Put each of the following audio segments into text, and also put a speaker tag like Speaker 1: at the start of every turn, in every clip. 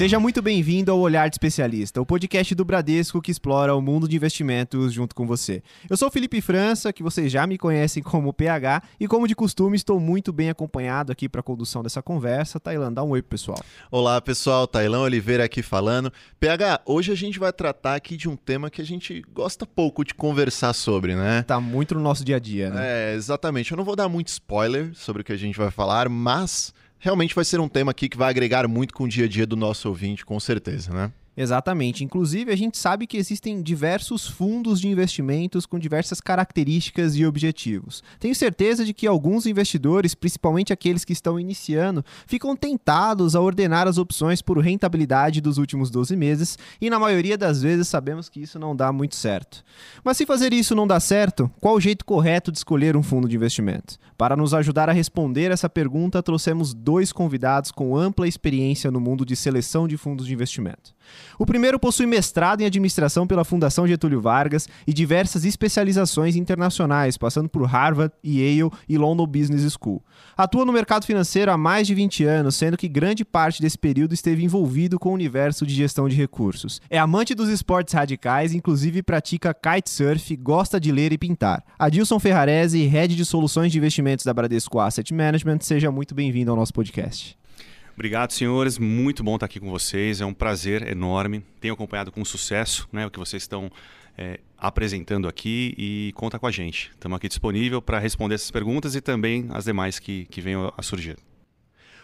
Speaker 1: Seja muito bem-vindo ao Olhar de Especialista, o podcast do Bradesco que explora o mundo de investimentos junto com você. Eu sou o Felipe França, que vocês já me conhecem como PH, e como de costume estou muito bem acompanhado aqui para a condução dessa conversa. Tailan, dá um oi pro pessoal.
Speaker 2: Olá pessoal, Tailan Oliveira aqui falando. PH, hoje a gente vai tratar aqui de um tema que a gente gosta pouco de conversar sobre, né?
Speaker 1: Tá muito no nosso dia a dia, né?
Speaker 2: É, exatamente. Eu não vou dar muito spoiler sobre o que a gente vai falar, mas realmente vai ser um tema aqui que vai agregar muito com o dia a dia do nosso ouvinte, com certeza, né?
Speaker 1: Exatamente. Inclusive, a gente sabe que existem diversos fundos de investimentos com diversas características e objetivos. Tenho certeza de que alguns investidores, principalmente aqueles que estão iniciando, ficam tentados a ordenar as opções por rentabilidade dos últimos 12 meses e, na maioria das vezes, sabemos que isso não dá muito certo. Mas se fazer isso não dá certo, qual o jeito correto de escolher um fundo de investimento? Para nos ajudar a responder essa pergunta, trouxemos dois convidados com ampla experiência no mundo de seleção de fundos de investimento. O primeiro possui mestrado em administração pela Fundação Getúlio Vargas e diversas especializações internacionais, passando por Harvard, Yale e London Business School. Atua no mercado financeiro há mais de 20 anos, sendo que grande parte desse período esteve envolvido com o universo de gestão de recursos. É amante dos esportes radicais, inclusive pratica kitesurf, gosta de ler e pintar. Adilson Ferrarese, head de soluções de investimentos da Bradesco Asset Management, seja muito bem-vindo ao nosso podcast.
Speaker 3: Obrigado, senhores. Muito bom estar aqui com vocês. É um prazer enorme. Tenho acompanhado com sucesso né, o que vocês estão é, apresentando aqui e conta com a gente. Estamos aqui disponível para responder essas perguntas e também as demais que, que venham a surgir.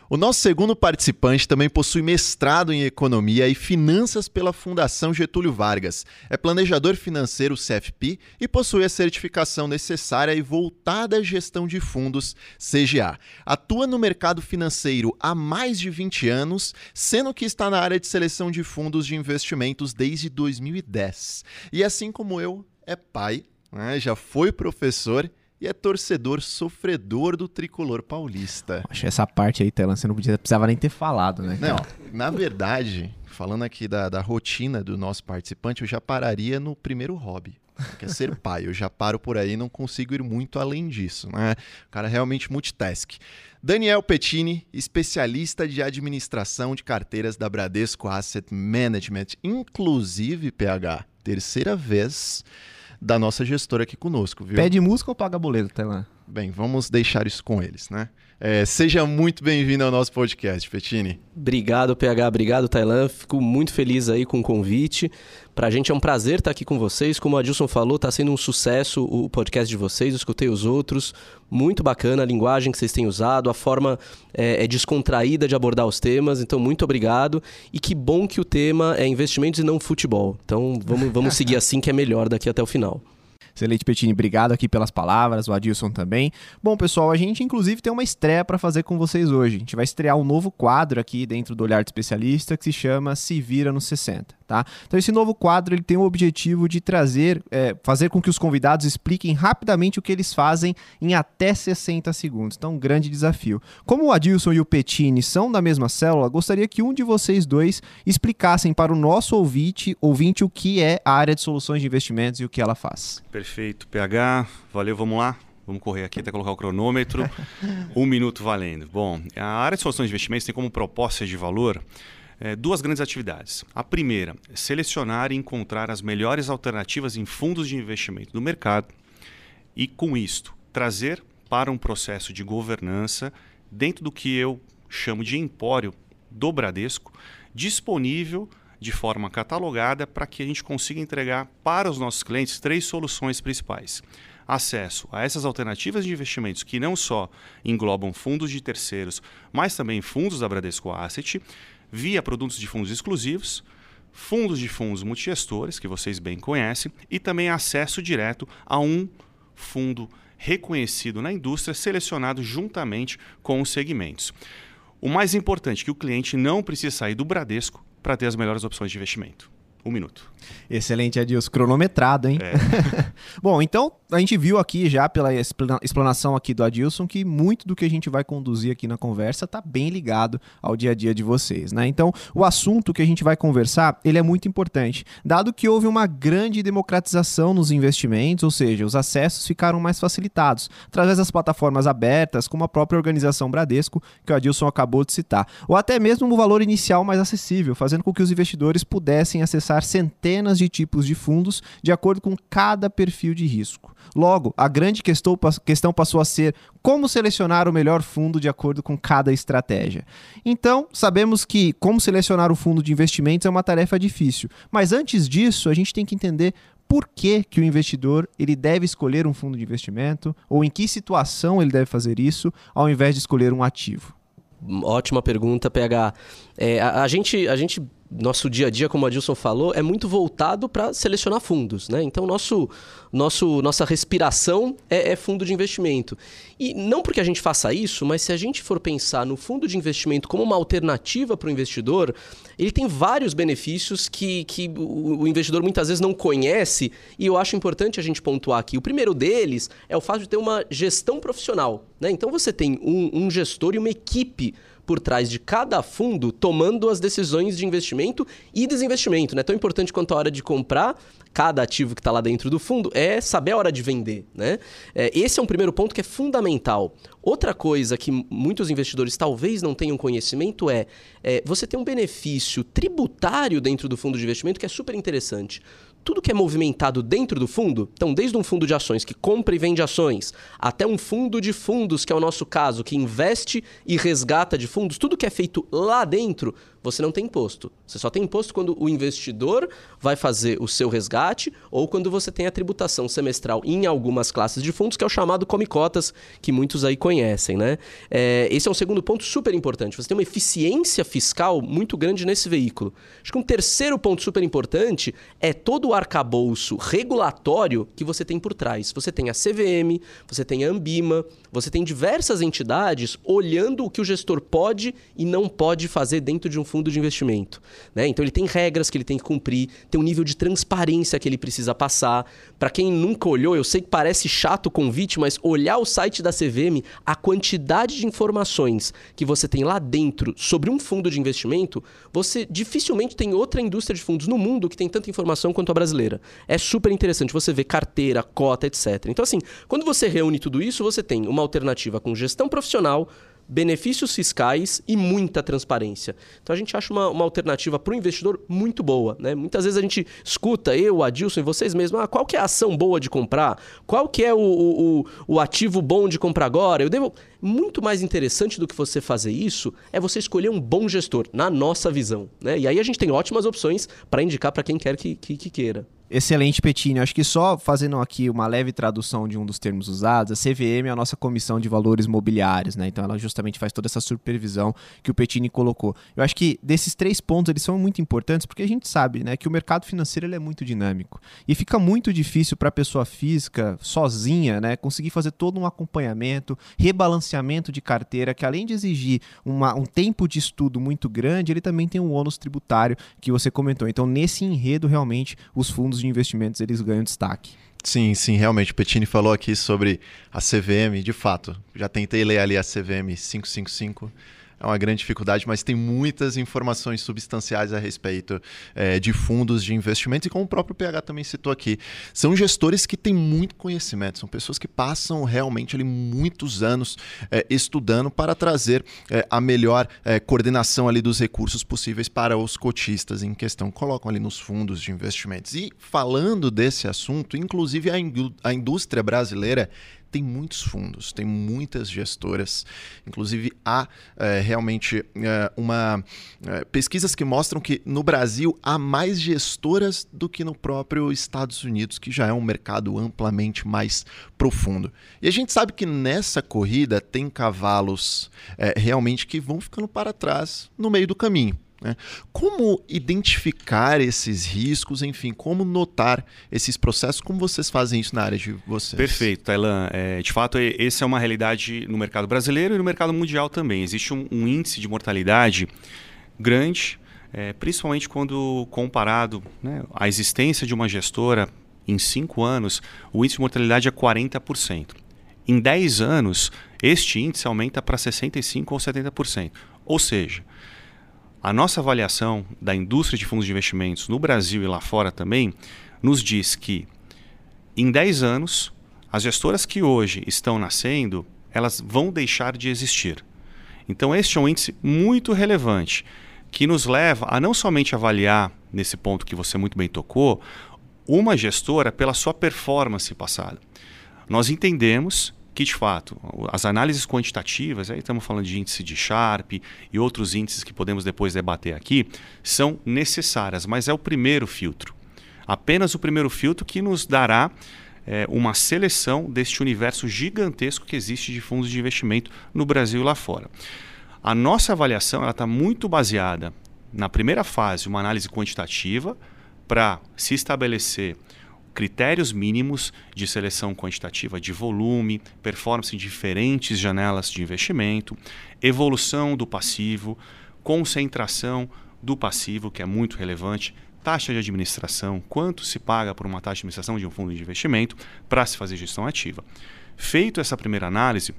Speaker 2: O nosso segundo participante também possui mestrado em Economia e Finanças pela Fundação Getúlio Vargas. É planejador financeiro CFP e possui a certificação necessária e voltada à gestão de fundos CGA. Atua no mercado financeiro há mais de 20 anos, sendo que está na área de seleção de fundos de investimentos desde 2010. E assim como eu, é pai, né? já foi professor e é torcedor sofredor do tricolor paulista.
Speaker 1: Acho que essa parte aí, Telan, você não podia, precisava nem ter falado, né?
Speaker 2: Não, na verdade, falando aqui da, da rotina do nosso participante, eu já pararia no primeiro hobby. Que é ser pai. Eu já paro por aí não consigo ir muito além disso, né? O cara é realmente multitask. Daniel Pettini, especialista de administração de carteiras da Bradesco Asset Management, inclusive PH, terceira vez da nossa gestora aqui conosco, viu?
Speaker 1: Pede música ou paga boleto, Tailan?
Speaker 2: Bem, vamos deixar isso com eles, né? É, seja muito bem-vindo ao nosso podcast, Petini.
Speaker 4: Obrigado, PH. Obrigado, Tailan. Fico muito feliz aí com o convite. Para a gente é um prazer estar aqui com vocês. Como a Adilson falou, está sendo um sucesso o podcast de vocês. Eu escutei os outros. Muito bacana a linguagem que vocês têm usado, a forma é, é descontraída de abordar os temas. Então, muito obrigado. E que bom que o tema é investimentos e não futebol. Então, vamos, vamos seguir assim que é melhor daqui até o final.
Speaker 1: Excelente, Petini. Obrigado aqui pelas palavras, o Adilson também. Bom, pessoal, a gente inclusive tem uma estreia para fazer com vocês hoje. A gente vai estrear um novo quadro aqui dentro do Olhar de Especialista que se chama Se Vira nos 60. Tá? Então esse novo quadro ele tem o objetivo de trazer, é, fazer com que os convidados expliquem rapidamente o que eles fazem em até 60 segundos. Então um grande desafio. Como o Adilson e o Petini são da mesma célula, gostaria que um de vocês dois explicassem para o nosso ouvinte, ouvinte o que é a área de soluções de investimentos e o que ela faz.
Speaker 3: Perfeito, PH. Valeu, vamos lá. Vamos correr aqui até colocar o cronômetro. um minuto valendo. Bom, a área de soluções de investimentos tem como proposta de valor é, duas grandes atividades. A primeira, selecionar e encontrar as melhores alternativas em fundos de investimento do mercado e, com isto, trazer para um processo de governança dentro do que eu chamo de empório do Bradesco, disponível de forma catalogada para que a gente consiga entregar para os nossos clientes três soluções principais. Acesso a essas alternativas de investimentos que não só englobam fundos de terceiros, mas também fundos da Bradesco Asset, via produtos de fundos exclusivos, fundos de fundos multigestores, que vocês bem conhecem, e também acesso direto a um fundo reconhecido na indústria, selecionado juntamente com os segmentos. O mais importante é que o cliente não precisa sair do Bradesco para ter as melhores opções de investimento. Um minuto.
Speaker 1: Excelente, Adilson. Cronometrado, hein? É. Bom, então a gente viu aqui já pela explanação aqui do Adilson que muito do que a gente vai conduzir aqui na conversa está bem ligado ao dia a dia de vocês, né? Então, o assunto que a gente vai conversar, ele é muito importante, dado que houve uma grande democratização nos investimentos, ou seja, os acessos ficaram mais facilitados através das plataformas abertas, como a própria organização Bradesco, que o Adilson acabou de citar, ou até mesmo um valor inicial mais acessível, fazendo com que os investidores pudessem acessar centenas de tipos de fundos de acordo com cada perfil de risco. Logo, a grande questão passou a ser como selecionar o melhor fundo de acordo com cada estratégia. Então, sabemos que como selecionar o fundo de investimentos é uma tarefa difícil, mas antes disso, a gente tem que entender por que, que o investidor ele deve escolher um fundo de investimento ou em que situação ele deve fazer isso ao invés de escolher um ativo.
Speaker 4: Ótima pergunta, PH. É, a, a, gente, a gente nosso dia a dia, como a Dilson falou, é muito voltado para selecionar fundos. Né? Então, nosso, nosso, nossa respiração é, é, fundo de investimento. E não porque a gente faça isso, mas se a gente for pensar no fundo de investimento como uma alternativa para o investidor, ele tem vários benefícios que, que o, investidor muitas vezes não conhece e eu acho importante a gente pontuar aqui. O primeiro deles é o fato de ter uma gestão profissional. Né? Então, você tem um, um gestor e uma equipe por trás de cada fundo tomando as decisões de investimento e desinvestimento. Né? Tão importante quanto a hora de comprar cada ativo que está lá dentro do fundo é saber a hora de vender. Né? É, esse é um primeiro ponto que é fundamental. Outra coisa que muitos investidores talvez não tenham conhecimento é, é você tem um benefício tributário dentro do fundo de investimento que é super interessante tudo que é movimentado dentro do fundo, então desde um fundo de ações que compra e vende ações, até um fundo de fundos, que é o nosso caso, que investe e resgata de fundos, tudo que é feito lá dentro você não tem imposto. Você só tem imposto quando o investidor vai fazer o seu resgate ou quando você tem a tributação semestral em algumas classes de fundos, que é o chamado come cotas, que muitos aí conhecem. Né? É, esse é um segundo ponto super importante. Você tem uma eficiência fiscal muito grande nesse veículo. Acho que um terceiro ponto super importante é todo o arcabouço regulatório que você tem por trás. Você tem a CVM, você tem a Ambima, você tem diversas entidades olhando o que o gestor pode e não pode fazer dentro de um fundo de investimento. Né? Então ele tem regras que ele tem que cumprir, tem um nível de transparência que ele precisa passar. Para quem nunca olhou, eu sei que parece chato o convite, mas olhar o site da CVM, a quantidade de informações que você tem lá dentro sobre um fundo de investimento, você dificilmente tem outra indústria de fundos no mundo que tem tanta informação quanto a brasileira. É super interessante você ver carteira, cota, etc. Então, assim, quando você reúne tudo isso, você tem uma alternativa com gestão profissional, benefícios fiscais e muita transparência. Então a gente acha uma, uma alternativa para o investidor muito boa. Né? Muitas vezes a gente escuta, eu, Adilson e vocês mesmos, ah, qual que é a ação boa de comprar? Qual que é o, o, o ativo bom de comprar agora? Eu devo... Muito mais interessante do que você fazer isso é você escolher um bom gestor, na nossa visão. Né? E aí a gente tem ótimas opções para indicar para quem quer que, que, que queira.
Speaker 1: Excelente, Petini. Acho que só fazendo aqui uma leve tradução de um dos termos usados, a CVM é a nossa Comissão de Valores Mobiliários, né? Então ela justamente faz toda essa supervisão que o Petini colocou. Eu acho que desses três pontos eles são muito importantes porque a gente sabe, né, que o mercado financeiro é muito dinâmico e fica muito difícil para a pessoa física sozinha, né, conseguir fazer todo um acompanhamento, rebalanceamento de carteira que além de exigir uma, um tempo de estudo muito grande, ele também tem um ônus tributário que você comentou. Então nesse enredo realmente os fundos fundos de investimentos eles ganham destaque.
Speaker 2: Sim, sim, realmente. O Petini falou aqui sobre a CVM, de fato. Já tentei ler ali a CVM 555 é uma grande dificuldade, mas tem muitas informações substanciais a respeito é, de fundos de investimento e como o próprio PH também citou aqui, são gestores que têm muito conhecimento, são pessoas que passam realmente ali muitos anos é, estudando para trazer é, a melhor é, coordenação ali dos recursos possíveis para os cotistas em questão, colocam ali nos fundos de investimentos. E falando desse assunto, inclusive a, a indústria brasileira tem muitos fundos, tem muitas gestoras. Inclusive, há é, realmente é, uma é, pesquisas que mostram que no Brasil há mais gestoras do que no próprio Estados Unidos, que já é um mercado amplamente mais profundo. E a gente sabe que nessa corrida tem cavalos realmente que vão ficando para trás no meio do caminho. Né? Como identificar esses riscos, enfim, como notar esses processos, como vocês fazem isso na área de vocês?
Speaker 3: Perfeito, Tailan. É, de fato, essa é uma realidade no mercado brasileiro e no mercado mundial também. Existe um, um índice de mortalidade grande é, principalmente quando comparado né, à existência de uma gestora em 5 anos, o índice de mortalidade é 40%. Em 10 anos, este índice aumenta para 65% ou 70%. Ou seja, a nossa avaliação da indústria de fundos de investimentos no Brasil e lá fora também nos diz que em 10 anos, as gestoras que hoje estão nascendo, elas vão deixar de existir. Então este é um índice muito relevante que nos leva a não somente avaliar nesse ponto que você muito bem tocou, uma gestora pela sua performance passada. Nós entendemos que, de fato, as análises quantitativas, aí estamos falando de índice de Sharp e outros índices que podemos depois debater aqui, são necessárias, mas é o primeiro filtro. Apenas o primeiro filtro que nos dará é, uma seleção deste universo gigantesco que existe de fundos de investimento no Brasil e lá fora. A nossa avaliação está muito baseada na primeira fase, uma análise quantitativa, para se estabelecer critérios mínimos de seleção quantitativa de volume, performance em diferentes janelas de investimento, evolução do passivo, concentração do passivo, que é muito relevante, taxa de administração, quanto se paga por uma taxa de administração de um fundo de investimento para se fazer gestão ativa. Feito essa primeira análise,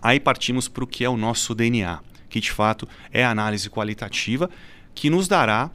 Speaker 3: aí partimos para o que é o nosso DNA, que de fato é a análise qualitativa que nos dará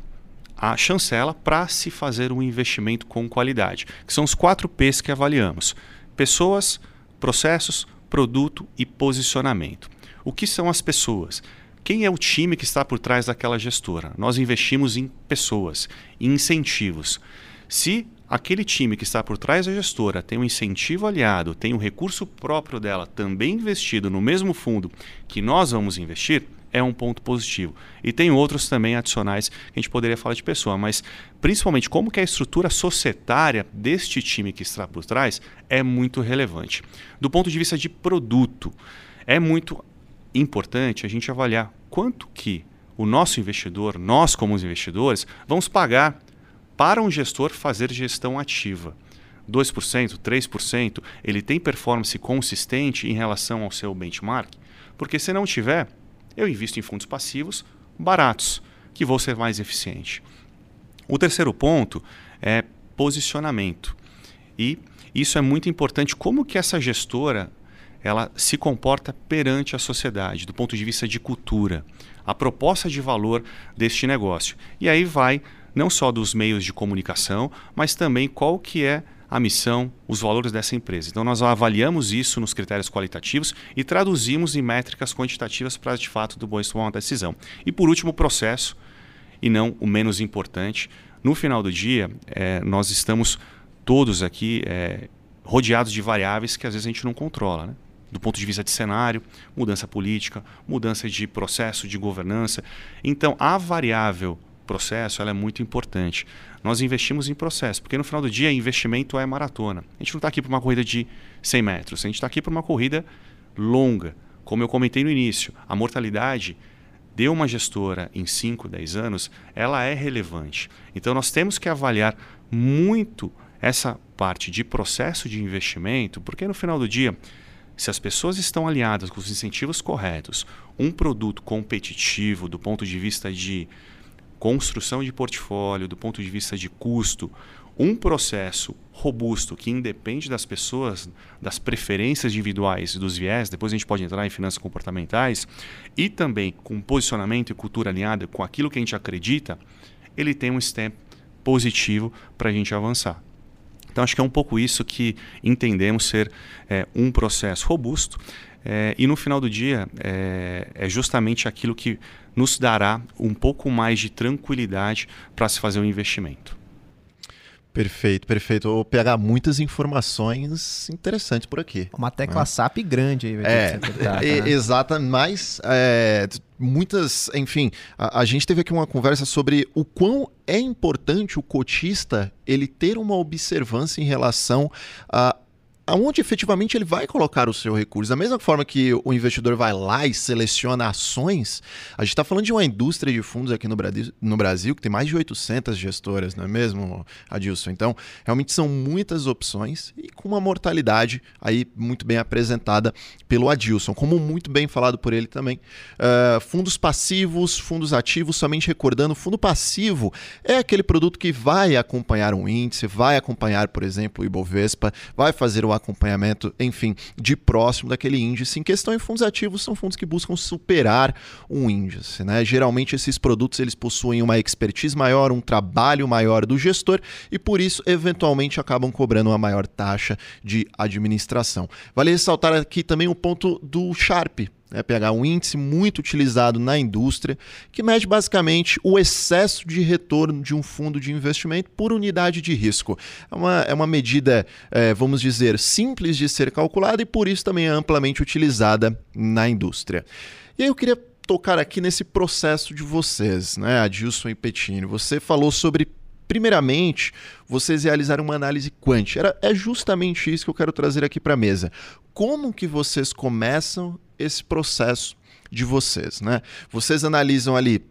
Speaker 3: a chancela para se fazer um investimento com qualidade, que são os quatro P's que avaliamos: pessoas, processos, produto e posicionamento. O que são as pessoas? Quem é o time que está por trás daquela gestora? Nós investimos em pessoas, em incentivos. Se aquele time que está por trás da gestora tem um incentivo aliado, tem um recurso próprio dela também investido no mesmo fundo que nós vamos investir, é um ponto positivo. E tem outros também adicionais que a gente poderia falar de pessoa, mas principalmente como que a estrutura societária deste time que está por trás é muito relevante. Do ponto de vista de produto, é muito importante a gente avaliar quanto que o nosso investidor, nós como os investidores, vamos pagar para um gestor fazer gestão ativa. 2%, 3%, ele tem performance consistente em relação ao seu benchmark? Porque se não tiver, eu invisto em fundos passivos baratos, que vou ser mais eficiente. O terceiro ponto é posicionamento. E isso é muito importante como que essa gestora ela se comporta perante a sociedade, do ponto de vista de cultura, a proposta de valor deste negócio. E aí vai não só dos meios de comunicação, mas também qual que é a missão, os valores dessa empresa. Então, nós avaliamos isso nos critérios qualitativos e traduzimos em métricas quantitativas para, de fato, do bom tomar uma decisão. E, por último, o processo, e não o menos importante. No final do dia, é, nós estamos todos aqui é, rodeados de variáveis que às vezes a gente não controla. Né? do ponto de vista de cenário, mudança política, mudança de processo de governança. Então, a variável processo ela é muito importante. Nós investimos em processo, porque no final do dia investimento é maratona. A gente não está aqui para uma corrida de 100 metros, a gente está aqui para uma corrida longa. Como eu comentei no início, a mortalidade de uma gestora em 5, 10 anos, ela é relevante. Então nós temos que avaliar muito essa parte de processo de investimento, porque no final do dia, se as pessoas estão alinhadas com os incentivos corretos, um produto competitivo do ponto de vista de construção de portfólio, do ponto de vista de custo, um processo robusto que independe das pessoas, das preferências individuais e dos viés, depois a gente pode entrar em finanças comportamentais, e também com posicionamento e cultura alinhada com aquilo que a gente acredita, ele tem um step positivo para a gente avançar. Então, acho que é um pouco isso que entendemos ser é, um processo robusto. É, e no final do dia, é, é justamente aquilo que nos dará um pouco mais de tranquilidade para se fazer um investimento.
Speaker 2: Perfeito, perfeito. Vou pegar muitas informações interessantes por aqui.
Speaker 1: Uma tecla né? SAP grande aí,
Speaker 2: é, é, né? Exata, mas é, muitas, enfim, a, a, gente teve aqui uma conversa sobre o quão é importante o cotista ele ter uma observância em relação a aonde efetivamente ele vai colocar o seu recurso. Da mesma forma que o investidor vai lá e seleciona ações, a gente está falando de uma indústria de fundos aqui no Brasil, no Brasil que tem mais de 800 gestoras, não é mesmo, Adilson? Então, realmente são muitas opções e com uma mortalidade aí muito bem apresentada pelo Adilson, como muito bem falado por ele também. Uh, fundos passivos, fundos ativos, somente recordando, fundo passivo é aquele produto que vai acompanhar um índice, vai acompanhar, por exemplo, o Ibovespa, vai fazer o acompanhamento, enfim, de próximo daquele índice. Em questão em fundos ativos, são fundos que buscam superar um índice. Né? Geralmente, esses produtos eles possuem uma expertise maior, um trabalho maior do gestor e, por isso, eventualmente acabam cobrando uma maior taxa de administração. Vale ressaltar aqui também o ponto do Sharp, né, pegar um índice muito utilizado na indústria, que mede basicamente o excesso de retorno de um fundo de investimento por unidade de risco. É uma, é uma medida, é, vamos dizer, simples de ser calculada e por isso também é amplamente utilizada na indústria. E aí eu queria tocar aqui nesse processo de vocês, né, Adilson e Petini. Você falou sobre primeiramente, vocês realizaram uma análise quant. Era, é justamente isso que eu quero trazer aqui para a mesa. Como que vocês começam esse processo de vocês, né? Vocês analisam ali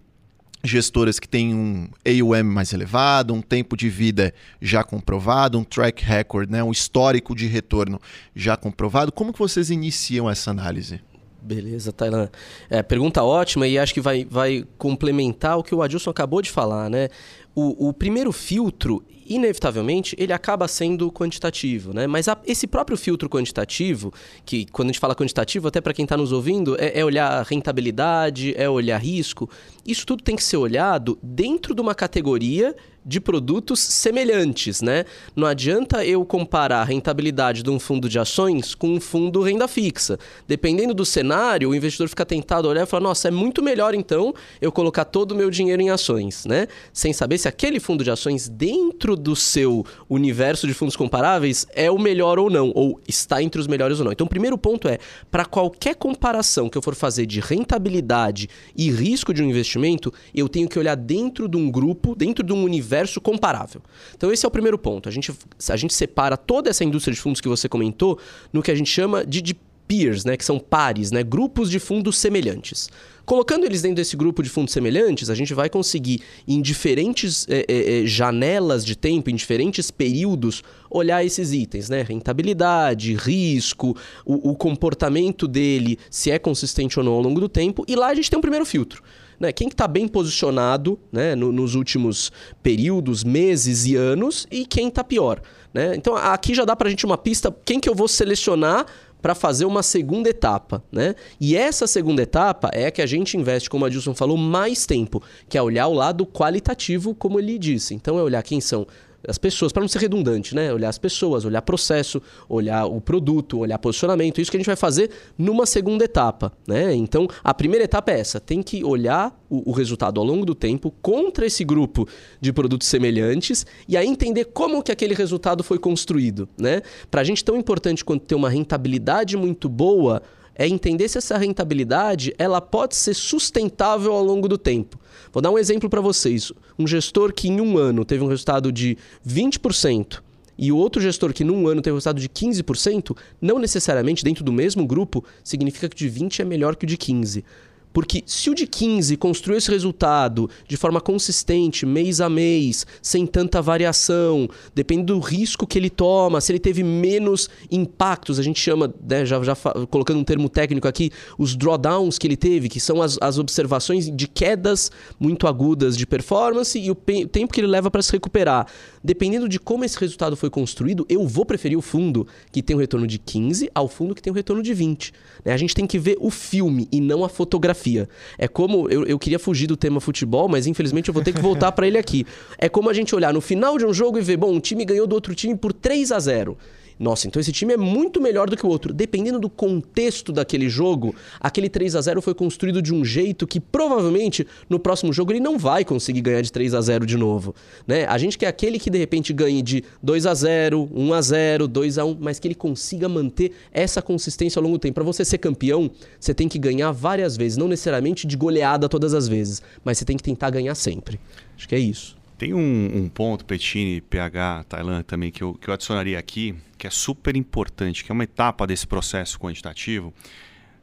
Speaker 2: gestoras que têm um AUM mais elevado, um tempo de vida já comprovado, um track record, né, um histórico de retorno já comprovado. Como que vocês iniciam essa análise?
Speaker 4: Beleza, Tailan. É, pergunta ótima e acho que vai, vai complementar o que o Adilson acabou de falar, né? O, o primeiro filtro, inevitavelmente, ele acaba sendo quantitativo, né? Mas a, esse próprio filtro quantitativo, que quando a gente fala quantitativo, até para quem está nos ouvindo, é, é olhar rentabilidade, é olhar risco. Isso tudo tem que ser olhado dentro de uma categoria de produtos semelhantes, né? Não adianta eu comparar a rentabilidade de um fundo de ações com um fundo renda fixa. Dependendo do cenário, o investidor fica tentado a olhar e falar: nossa, é muito melhor então eu colocar todo o meu dinheiro em ações, né? Sem saber se aquele fundo de ações dentro do seu universo de fundos comparáveis é o melhor ou não, ou está entre os melhores ou não. Então, o primeiro ponto é: para qualquer comparação que eu for fazer de rentabilidade e risco de um investimento, eu tenho que olhar dentro de um grupo, dentro de um universo universo comparável. Então esse é o primeiro ponto. A gente, a gente separa toda essa indústria de fundos que você comentou no que a gente chama de, de peers, né, que são pares, né, grupos de fundos semelhantes. Colocando eles dentro desse grupo de fundos semelhantes, a gente vai conseguir, em diferentes é, é, janelas de tempo, em diferentes períodos, olhar esses itens, né? Rentabilidade, risco, o, o comportamento dele, se é consistente ou não ao longo do tempo. E lá a gente tem um primeiro filtro né, quem está bem posicionado né, no, nos últimos períodos, meses e anos e quem está pior. Né? Então aqui já dá para a gente uma pista, quem que eu vou selecionar para fazer uma segunda etapa, né? E essa segunda etapa é a que a gente investe, como a Dilson falou, mais tempo, que é olhar o lado qualitativo, como ele disse. Então é olhar quem são as pessoas, para não ser redundante, né? Olhar as pessoas, olhar processo, olhar o produto, olhar posicionamento. Isso que a gente vai fazer numa segunda etapa, né? Então, a primeira etapa é essa: tem que olhar o, o resultado ao longo do tempo contra esse grupo de produtos semelhantes e aí entender como que aquele resultado foi construído, né? Para a gente tão importante quanto ter uma rentabilidade muito boa é entender se essa rentabilidade ela pode ser sustentável ao longo do tempo. Vou dar um exemplo para vocês. Um gestor que em um ano teve um resultado de 20% e o outro gestor que num ano teve um resultado de 15%, não necessariamente dentro do mesmo grupo significa que o de 20 é melhor que o de 15. Porque se o de 15 construiu esse resultado de forma consistente, mês a mês, sem tanta variação, dependendo do risco que ele toma, se ele teve menos impactos, a gente chama, né, já, já colocando um termo técnico aqui, os drawdowns que ele teve, que são as, as observações de quedas muito agudas de performance e o tempo que ele leva para se recuperar. Dependendo de como esse resultado foi construído, eu vou preferir o fundo que tem um retorno de 15 ao fundo que tem um retorno de 20. Né? A gente tem que ver o filme e não a fotografia. É como. Eu, eu queria fugir do tema futebol, mas infelizmente eu vou ter que voltar para ele aqui. É como a gente olhar no final de um jogo e ver, bom, um time ganhou do outro time por 3 a 0 nossa, então esse time é muito melhor do que o outro. Dependendo do contexto daquele jogo, aquele 3 a 0 foi construído de um jeito que provavelmente no próximo jogo ele não vai conseguir ganhar de 3 a 0 de novo, né? A gente quer aquele que de repente ganhe de 2 a 0, 1 a 0, 2 a 1, mas que ele consiga manter essa consistência ao longo do tempo. Para você ser campeão, você tem que ganhar várias vezes, não necessariamente de goleada todas as vezes, mas você tem que tentar ganhar sempre. Acho que é isso.
Speaker 3: Tem um, um ponto, Petini, PH, Tailândia também, que eu, que eu adicionaria aqui, que é super importante, que é uma etapa desse processo quantitativo,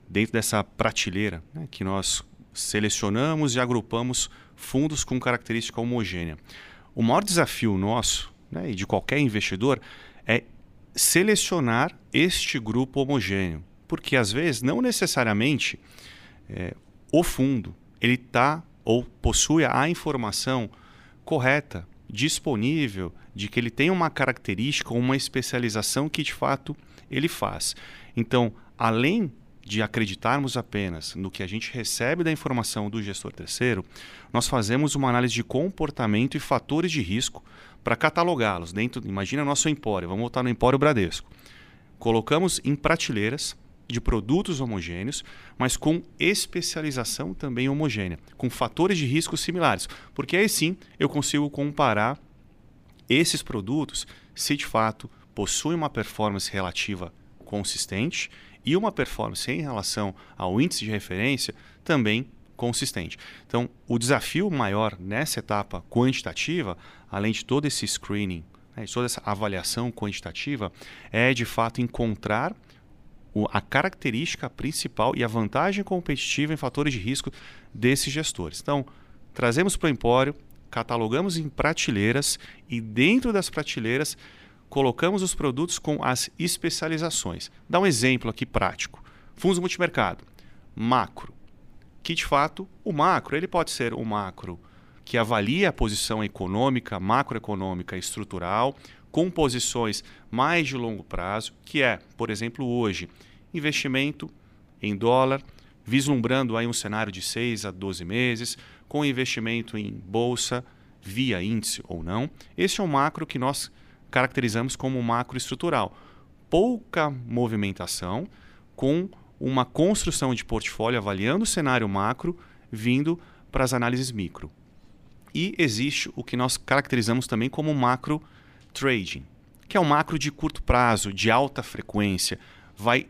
Speaker 3: dentro dessa prateleira né, que nós selecionamos e agrupamos fundos com característica homogênea. O maior desafio nosso né, e de qualquer investidor é selecionar este grupo homogêneo, porque às vezes não necessariamente é, o fundo ele está ou possui a informação correta, disponível, de que ele tem uma característica ou uma especialização que de fato ele faz. Então, além de acreditarmos apenas no que a gente recebe da informação do gestor terceiro, nós fazemos uma análise de comportamento e fatores de risco para catalogá-los dentro. Imagina nosso empório, vamos voltar no empório Bradesco. Colocamos em prateleiras de produtos homogêneos, mas com especialização também homogênea, com fatores de risco similares, porque aí sim eu consigo comparar esses produtos se de fato possuem uma performance relativa consistente e uma performance em relação ao índice de referência também consistente. Então, o desafio maior nessa etapa quantitativa, além de todo esse screening, né, toda essa avaliação quantitativa, é de fato encontrar a característica principal e a vantagem competitiva em fatores de risco desses gestores. Então, trazemos para o empório, catalogamos em prateleiras e dentro das prateleiras colocamos os produtos com as especializações. Dá um exemplo aqui prático. Fundos multimercado, macro. Que de fato, o macro, ele pode ser um macro que avalia a posição econômica, macroeconômica e estrutural, com posições mais de longo prazo, que é, por exemplo, hoje, investimento em dólar, vislumbrando aí um cenário de 6 a 12 meses, com investimento em bolsa, via índice ou não. Esse é um macro que nós caracterizamos como macroestrutural. Pouca movimentação, com uma construção de portfólio avaliando o cenário macro, vindo para as análises micro. E existe o que nós caracterizamos também como macro trading, que é um macro de curto prazo, de alta frequência. Vai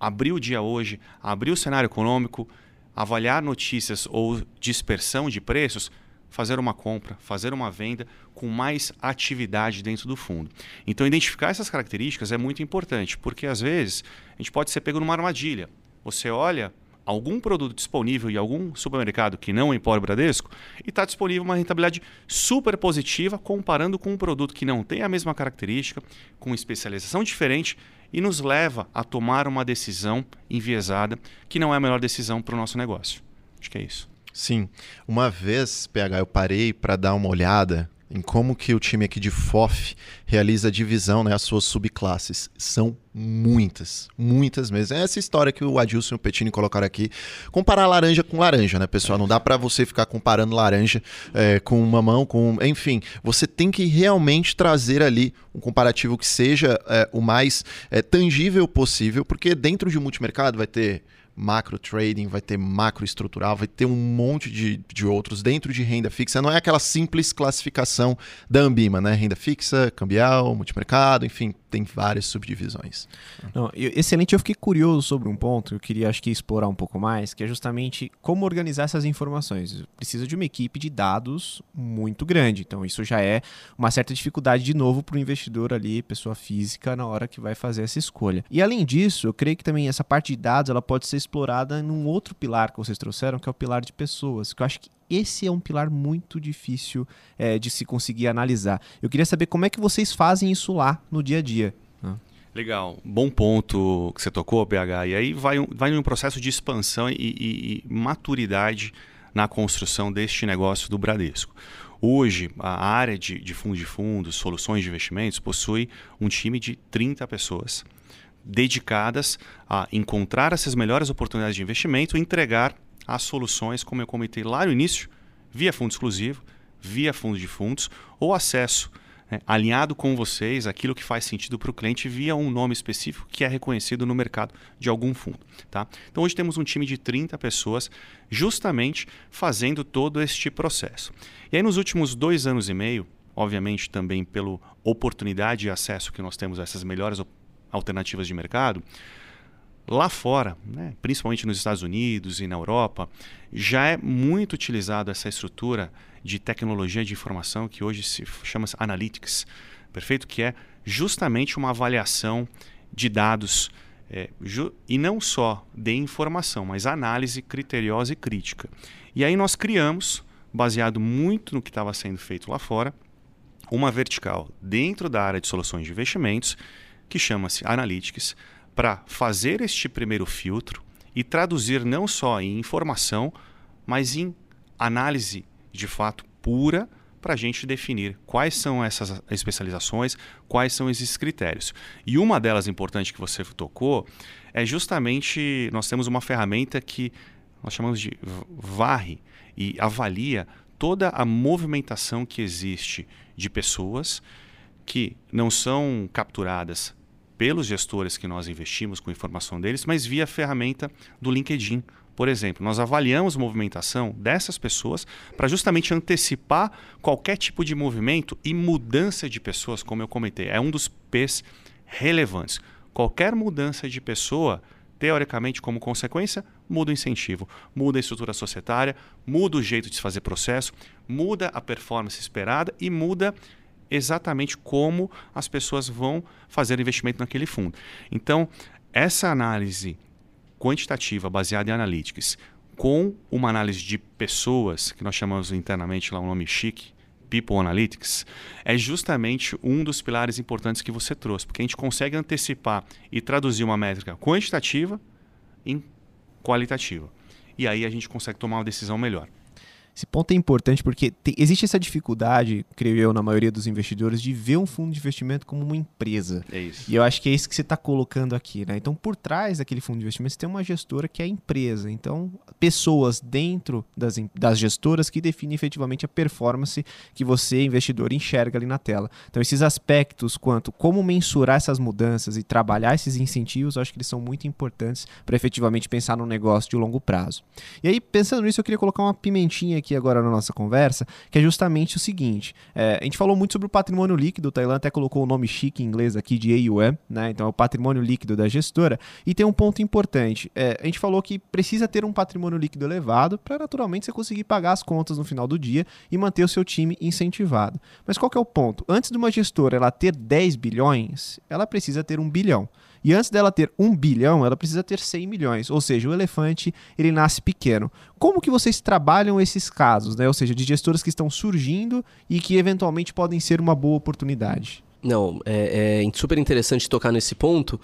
Speaker 3: abrir o dia hoje, abrir o cenário econômico, avaliar notícias ou dispersão de preços, fazer uma compra, fazer uma venda com mais atividade dentro do fundo. Então, identificar essas características é muito importante, porque às vezes a gente pode ser pego numa armadilha. Você olha algum produto disponível em algum supermercado que não Empório Bradesco e está disponível uma rentabilidade super positiva comparando com um produto que não tem a mesma característica, com especialização diferente e nos leva a tomar uma decisão enviesada que não é a melhor decisão para o nosso negócio. Acho que é isso.
Speaker 2: Sim. Uma vez, PH, eu parei para dar uma olhada em como que o time aqui de FOF realiza a divisão, né, as suas subclasses. São muitas, muitas mesmo. É essa história que o Adilson e o Petini colocaram aqui. Comparar laranja com laranja, né, pessoal? Não dá para você ficar comparando laranja é, com mamão, com... Enfim, você tem que realmente trazer ali um comparativo que seja é, o mais é, tangível possível, porque dentro de um multimercado vai ter macro trading, vai ter macro estrutural, vai ter um monte de, de outros dentro de renda fixa. Não é aquela simples classificação da Ambima, né? Renda fixa, cambial, multimercado, enfim, tem várias subdivisões.
Speaker 1: Não, excelente, eu fiquei curioso sobre um ponto, eu queria acho que explorar um pouco mais, que é justamente como organizar essas informações. Precisa de uma equipe de dados muito grande, então isso já é uma certa dificuldade de novo para o investidor ali, pessoa física, na hora que vai fazer essa escolha. E além disso, eu creio que também essa parte de dados ela pode ser explorada num outro pilar que vocês trouxeram, que é o pilar de pessoas, que eu acho que esse é um pilar muito difícil é, de se conseguir analisar. Eu queria saber como é que vocês fazem isso lá no dia a dia. Né?
Speaker 3: Legal, bom ponto que você tocou, BH. E aí vai, um, vai processo de expansão e, e, e maturidade na construção deste negócio do Bradesco. Hoje, a área de, de fundos de fundos, soluções de investimentos, possui um time de 30 pessoas dedicadas a encontrar essas melhores oportunidades de investimento e entregar as soluções, como eu comentei lá no início, via fundo exclusivo, via fundo de fundos ou acesso né, alinhado com vocês, aquilo que faz sentido para o cliente via um nome específico que é reconhecido no mercado de algum fundo. Tá? Então hoje temos um time de 30 pessoas justamente fazendo todo este processo. E aí nos últimos dois anos e meio, obviamente também pela oportunidade e acesso que nós temos a essas melhores alternativas de mercado, Lá fora, né, principalmente nos Estados Unidos e na Europa, já é muito utilizado essa estrutura de tecnologia de informação que hoje se chama Analytics, perfeito? Que é justamente uma avaliação de dados é, e não só de informação, mas análise criteriosa e crítica. E aí nós criamos, baseado muito no que estava sendo feito lá fora, uma vertical dentro da área de soluções de investimentos que chama-se Analytics para fazer este primeiro filtro e traduzir não só em informação, mas em análise de fato pura para a gente definir quais são essas especializações, quais são esses critérios. E uma delas importante que você tocou é justamente nós temos uma ferramenta que nós chamamos de varre e avalia toda a movimentação que existe de pessoas que não são capturadas pelos gestores que nós investimos com informação deles, mas via ferramenta do LinkedIn. Por exemplo, nós avaliamos movimentação dessas pessoas para justamente antecipar qualquer tipo de movimento e mudança de pessoas, como eu comentei. É um dos P's relevantes. Qualquer mudança de pessoa, teoricamente, como consequência, muda o incentivo, muda a estrutura societária, muda o jeito de se fazer processo, muda a performance esperada e muda exatamente como as pessoas vão fazer investimento naquele fundo. Então, essa análise quantitativa baseada em analytics com uma análise de pessoas, que nós chamamos internamente lá um nome chique, People Analytics, é justamente um dos pilares importantes que você trouxe, porque a gente consegue antecipar e traduzir uma métrica quantitativa em qualitativa. E aí a gente consegue tomar uma decisão melhor.
Speaker 1: Esse ponto é importante porque te, existe essa dificuldade, creio eu, na maioria dos investidores, de ver um fundo de investimento como uma empresa.
Speaker 3: É isso.
Speaker 1: E eu acho que é isso que você está colocando aqui, né? Então, por trás daquele fundo de investimento, você tem uma gestora que é a empresa. Então, pessoas dentro das, das gestoras que definem efetivamente a performance que você, investidor, enxerga ali na tela. Então, esses aspectos quanto como mensurar essas mudanças e trabalhar esses incentivos, eu acho que eles são muito importantes para efetivamente pensar no negócio de longo prazo. E aí, pensando nisso, eu queria colocar uma pimentinha aqui agora na nossa conversa, que é justamente o seguinte: é, a gente falou muito sobre o patrimônio líquido, o Tailã até colocou o nome chique em inglês aqui de AUM, né? Então é o patrimônio líquido da gestora. E tem um ponto importante: é, a gente falou que precisa ter um patrimônio líquido elevado para naturalmente você conseguir pagar as contas no final do dia e manter o seu time incentivado. Mas qual que é o ponto? Antes de uma gestora ela ter 10 bilhões, ela precisa ter um bilhão. E antes dela ter um bilhão, ela precisa ter 100 milhões. Ou seja, o elefante ele nasce pequeno. Como que vocês trabalham esses casos, né? Ou seja, de gestoras que estão surgindo e que eventualmente podem ser uma boa oportunidade?
Speaker 4: Não, é, é super interessante tocar nesse ponto,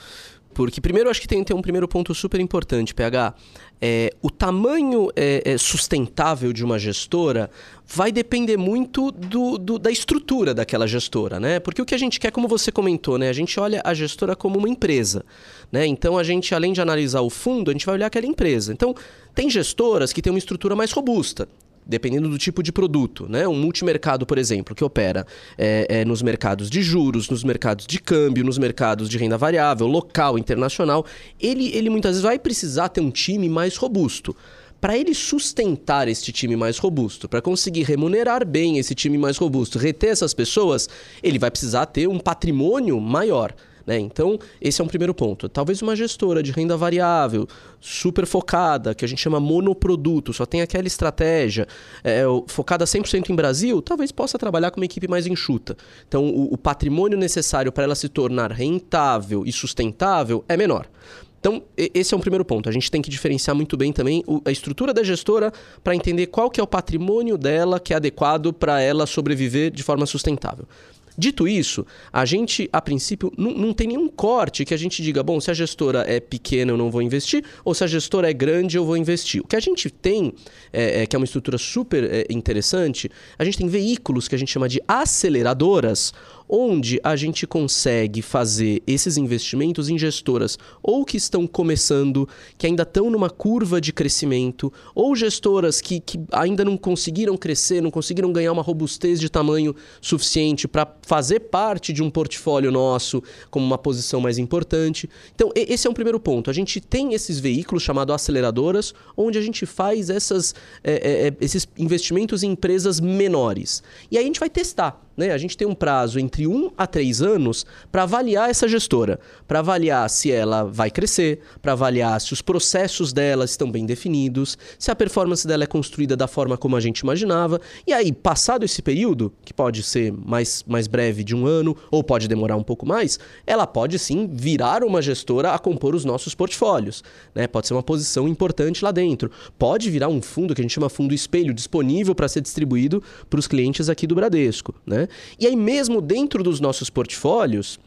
Speaker 4: porque primeiro acho que tem, tem um primeiro ponto super importante, PH. É, o tamanho é, é, sustentável de uma gestora vai depender muito do, do, da estrutura daquela gestora, né? Porque o que a gente quer, como você comentou, né? A gente olha a gestora como uma empresa, né? Então a gente, além de analisar o fundo, a gente vai olhar aquela empresa. Então, tem gestoras que têm uma estrutura mais robusta dependendo do tipo de produto. Né? Um multimercado, por exemplo, que opera é, é, nos mercados de juros, nos mercados de câmbio, nos mercados de renda variável, local, internacional, ele, ele muitas vezes vai precisar ter um time mais robusto. Para ele sustentar este time mais robusto, para conseguir remunerar bem esse time mais robusto, reter essas pessoas, ele vai precisar ter um patrimônio maior. Né? Então, esse é um primeiro ponto. Talvez uma gestora de renda variável, super focada, que a gente chama monoproduto, só tem aquela estratégia, é, focada 100% em Brasil, talvez possa trabalhar com uma equipe mais enxuta. Então, o, o patrimônio necessário para ela se tornar rentável e sustentável é menor. Então, esse é um primeiro ponto. A gente tem que diferenciar muito bem também a estrutura da gestora para entender qual que é o patrimônio dela que é adequado para ela sobreviver de forma sustentável. Dito isso, a gente, a princípio, não, tem nenhum corte que a gente diga, bom, se a gestora é pequena eu não vou investir, ou se a gestora é grande eu vou investir. O que a gente tem, é, é, que é uma estrutura super é, interessante, a gente tem veículos que a gente chama de aceleradoras, onde a gente consegue fazer esses investimentos em gestoras ou que estão começando, que ainda estão numa curva de crescimento, ou gestoras que, que ainda não conseguiram crescer, não conseguiram ganhar uma robustez de tamanho suficiente para fazer parte de um portfólio nosso como uma posição mais importante. Então, esse é um primeiro ponto. A gente tem esses veículos chamados aceleradoras, onde a gente faz essas, é, é, esses investimentos em empresas menores. E aí a gente vai testar. Né? A gente tem um prazo entre um a três anos para avaliar essa gestora, para avaliar se ela vai crescer, para avaliar se os processos dela estão bem definidos, se a performance dela é construída da forma como a gente imaginava. E aí, passado esse período, que pode ser mais, mais breve de um ano ou pode demorar um pouco mais, ela pode sim virar uma gestora a compor os nossos portfólios. Né? Pode ser uma posição importante lá dentro. Pode virar um fundo que a gente chama fundo espelho, disponível para ser distribuído para os clientes aqui do Bradesco. Né? E aí, mesmo dentro dos nossos portfólios,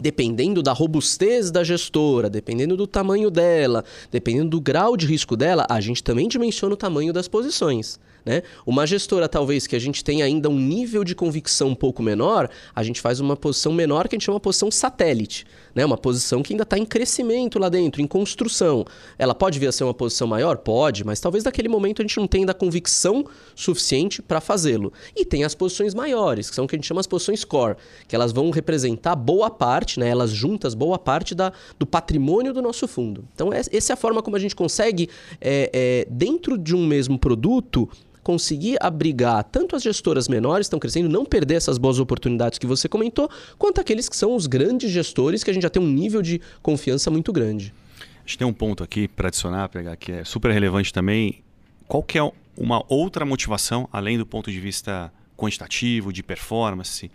Speaker 4: dependendo da robustez da gestora, dependendo do tamanho dela, dependendo do grau de risco dela, a gente também dimensiona o tamanho das posições. Né? Uma gestora, talvez, que a gente tenha ainda um nível de convicção um pouco menor, a gente faz uma posição menor que a gente chama posição satélite. Né? Uma posição que ainda está em crescimento lá dentro, em construção. Ela pode vir a ser uma posição maior? Pode, mas talvez naquele momento a gente não tenha ainda convicção suficiente para fazê-lo. E tem as posições maiores, que são o que a gente chama as posições core, que elas vão representar boa parte, né? elas juntas, boa parte da, do patrimônio do nosso fundo. Então, essa é a forma como a gente consegue, é, é, dentro de um mesmo produto, conseguir abrigar tanto as gestoras menores que estão crescendo, não perder essas boas oportunidades que você comentou, quanto aqueles que são os grandes gestores que a gente já tem um nível de confiança muito grande.
Speaker 3: A gente tem um ponto aqui para adicionar, pegar que é super relevante também. Qual que é uma outra motivação, além do ponto de vista quantitativo, de performance,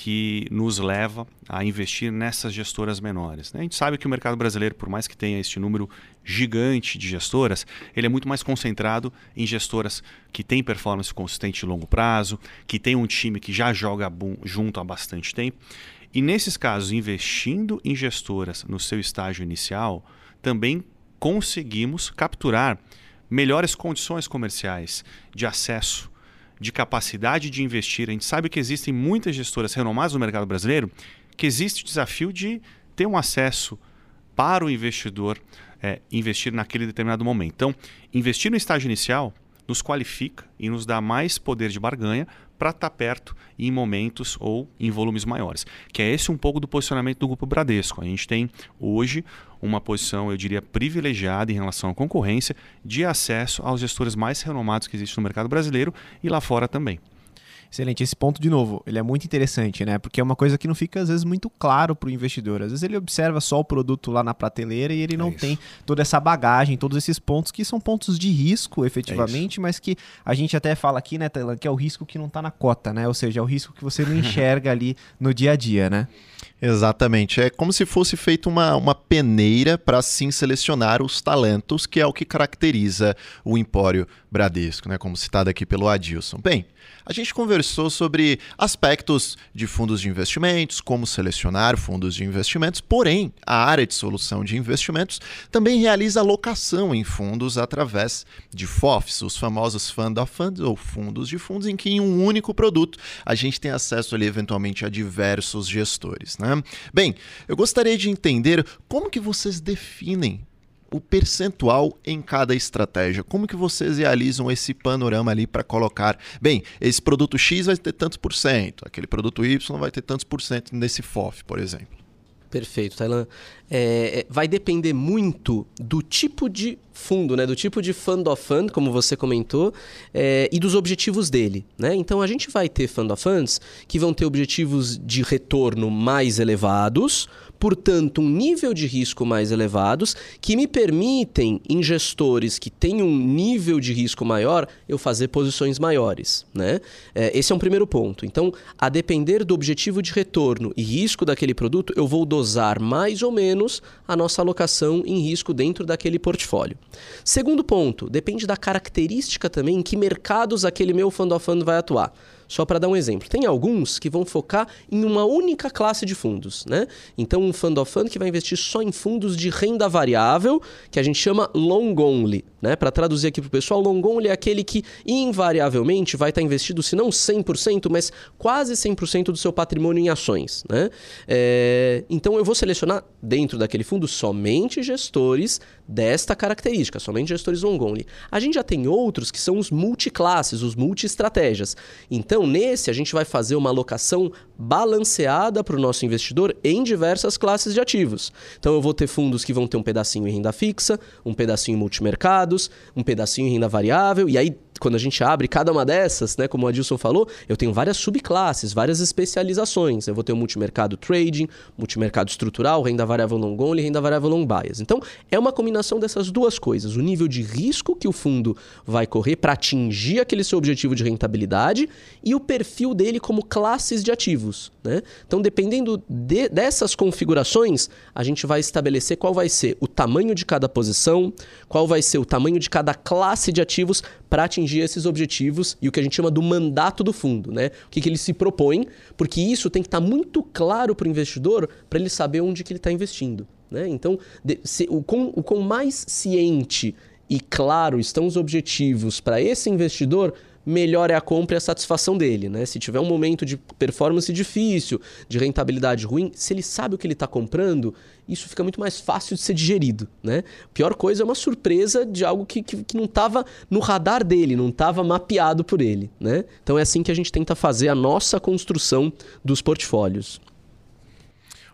Speaker 3: que nos leva a investir nessas gestoras menores. Né? A gente sabe que o mercado brasileiro, por mais que tenha este número gigante de gestoras, ele é muito mais concentrado em gestoras que têm performance consistente em longo prazo, que tem um time que já joga junto há bastante tempo. E nesses casos, investindo em gestoras no seu estágio inicial, também conseguimos capturar melhores condições comerciais de acesso de capacidade de investir. A gente sabe que existem muitas gestoras renomadas no mercado brasileiro, que existe o desafio de ter um acesso para o investidor é, investir naquele determinado momento. Então, investir no estágio inicial nos qualifica e nos dá mais poder de barganha para estar perto em momentos ou em volumes maiores. Que é esse um pouco do posicionamento do Grupo Bradesco. A gente tem hoje uma posição, eu diria, privilegiada em relação à concorrência de acesso aos gestores mais renomados que existem no mercado brasileiro e lá fora também.
Speaker 1: Excelente. Esse ponto, de novo, ele é muito interessante, né? Porque é uma coisa que não fica, às vezes, muito claro para o investidor. Às vezes ele observa só o produto lá na prateleira e ele não é tem toda essa bagagem, todos esses pontos que são pontos de risco, efetivamente, é mas que a gente até fala aqui, né, Taylor, que é o risco que não está na cota, né? Ou seja, é o risco que você não enxerga ali no dia a dia, né?
Speaker 2: Exatamente. É como se fosse feita uma, uma peneira para sim selecionar os talentos, que é o que caracteriza o Empório Bradesco, né? como citado aqui pelo Adilson. Bem, a gente conversou sobre aspectos de fundos de investimentos, como selecionar fundos de investimentos, porém, a área de solução de investimentos também realiza alocação em fundos através de FOFs, os famosos Fund of Funds, ou fundos de fundos, em que em um único produto a gente tem acesso ali eventualmente a diversos gestores. Né? Bem, eu gostaria de entender como que vocês definem o percentual em cada estratégia. Como que vocês realizam esse panorama ali para colocar, bem, esse produto X vai ter tantos por cento, aquele produto Y vai ter tantos por cento nesse FOF, por exemplo.
Speaker 4: Perfeito, Tailan. É, é, vai depender muito do tipo de fundo, né? do tipo de fund of fund, como você comentou, é, e dos objetivos dele. Né? Então a gente vai ter fund of funds que vão ter objetivos de retorno mais elevados, portanto, um nível de risco mais elevados, que me permitem, em gestores que têm um nível de risco maior, eu fazer posições maiores. Né? É, esse é um primeiro ponto. Então, a depender do objetivo de retorno e risco daquele produto, eu vou dosar mais ou menos a nossa alocação em risco dentro daquele portfólio. Segundo ponto, depende da característica também em que mercados aquele meu fund of fund vai atuar. Só para dar um exemplo, tem alguns que vão focar em uma única classe de fundos, né? Então um fund of fund que vai investir só em fundos de renda variável, que a gente chama long only, né? Para traduzir aqui para o pessoal, long only é aquele que invariavelmente vai estar tá investido, se não 100%, mas quase 100% do seu patrimônio em ações, né? É... Então eu vou selecionar dentro daquele fundo somente gestores desta característica, somente gestores long only. A gente já tem outros que são os multiclasses, os multi-estratégias. Então, nesse, a gente vai fazer uma alocação balanceada para o nosso investidor em diversas classes de ativos. Então, eu vou ter fundos que vão ter um pedacinho em renda fixa, um pedacinho em multimercados, um pedacinho em renda variável, e aí quando a gente abre cada uma dessas, né, como o Adilson falou, eu tenho várias subclasses, várias especializações. Eu vou ter o multimercado trading, multimercado estrutural, renda variável long only, renda variável long bias. Então, é uma combinação dessas duas coisas, o nível de risco que o fundo vai correr para atingir aquele seu objetivo de rentabilidade e o perfil dele como classes de ativos, né? Então, dependendo de, dessas configurações, a gente vai estabelecer qual vai ser o tamanho de cada posição, qual vai ser o tamanho de cada classe de ativos para atingir esses objetivos e o que a gente chama do mandato do fundo, né? O que, que ele se propõe, porque isso tem que estar tá muito claro para o investidor para ele saber onde que ele está investindo. Né? Então, de, se, o, com, o mais ciente e claro estão os objetivos para esse investidor, melhor é a compra e a satisfação dele. Né? Se tiver um momento de performance difícil, de rentabilidade ruim, se ele sabe o que ele está comprando, isso fica muito mais fácil de ser digerido. Né? Pior coisa é uma surpresa de algo que, que, que não estava no radar dele, não estava mapeado por ele. Né? Então é assim que a gente tenta fazer a nossa construção dos portfólios.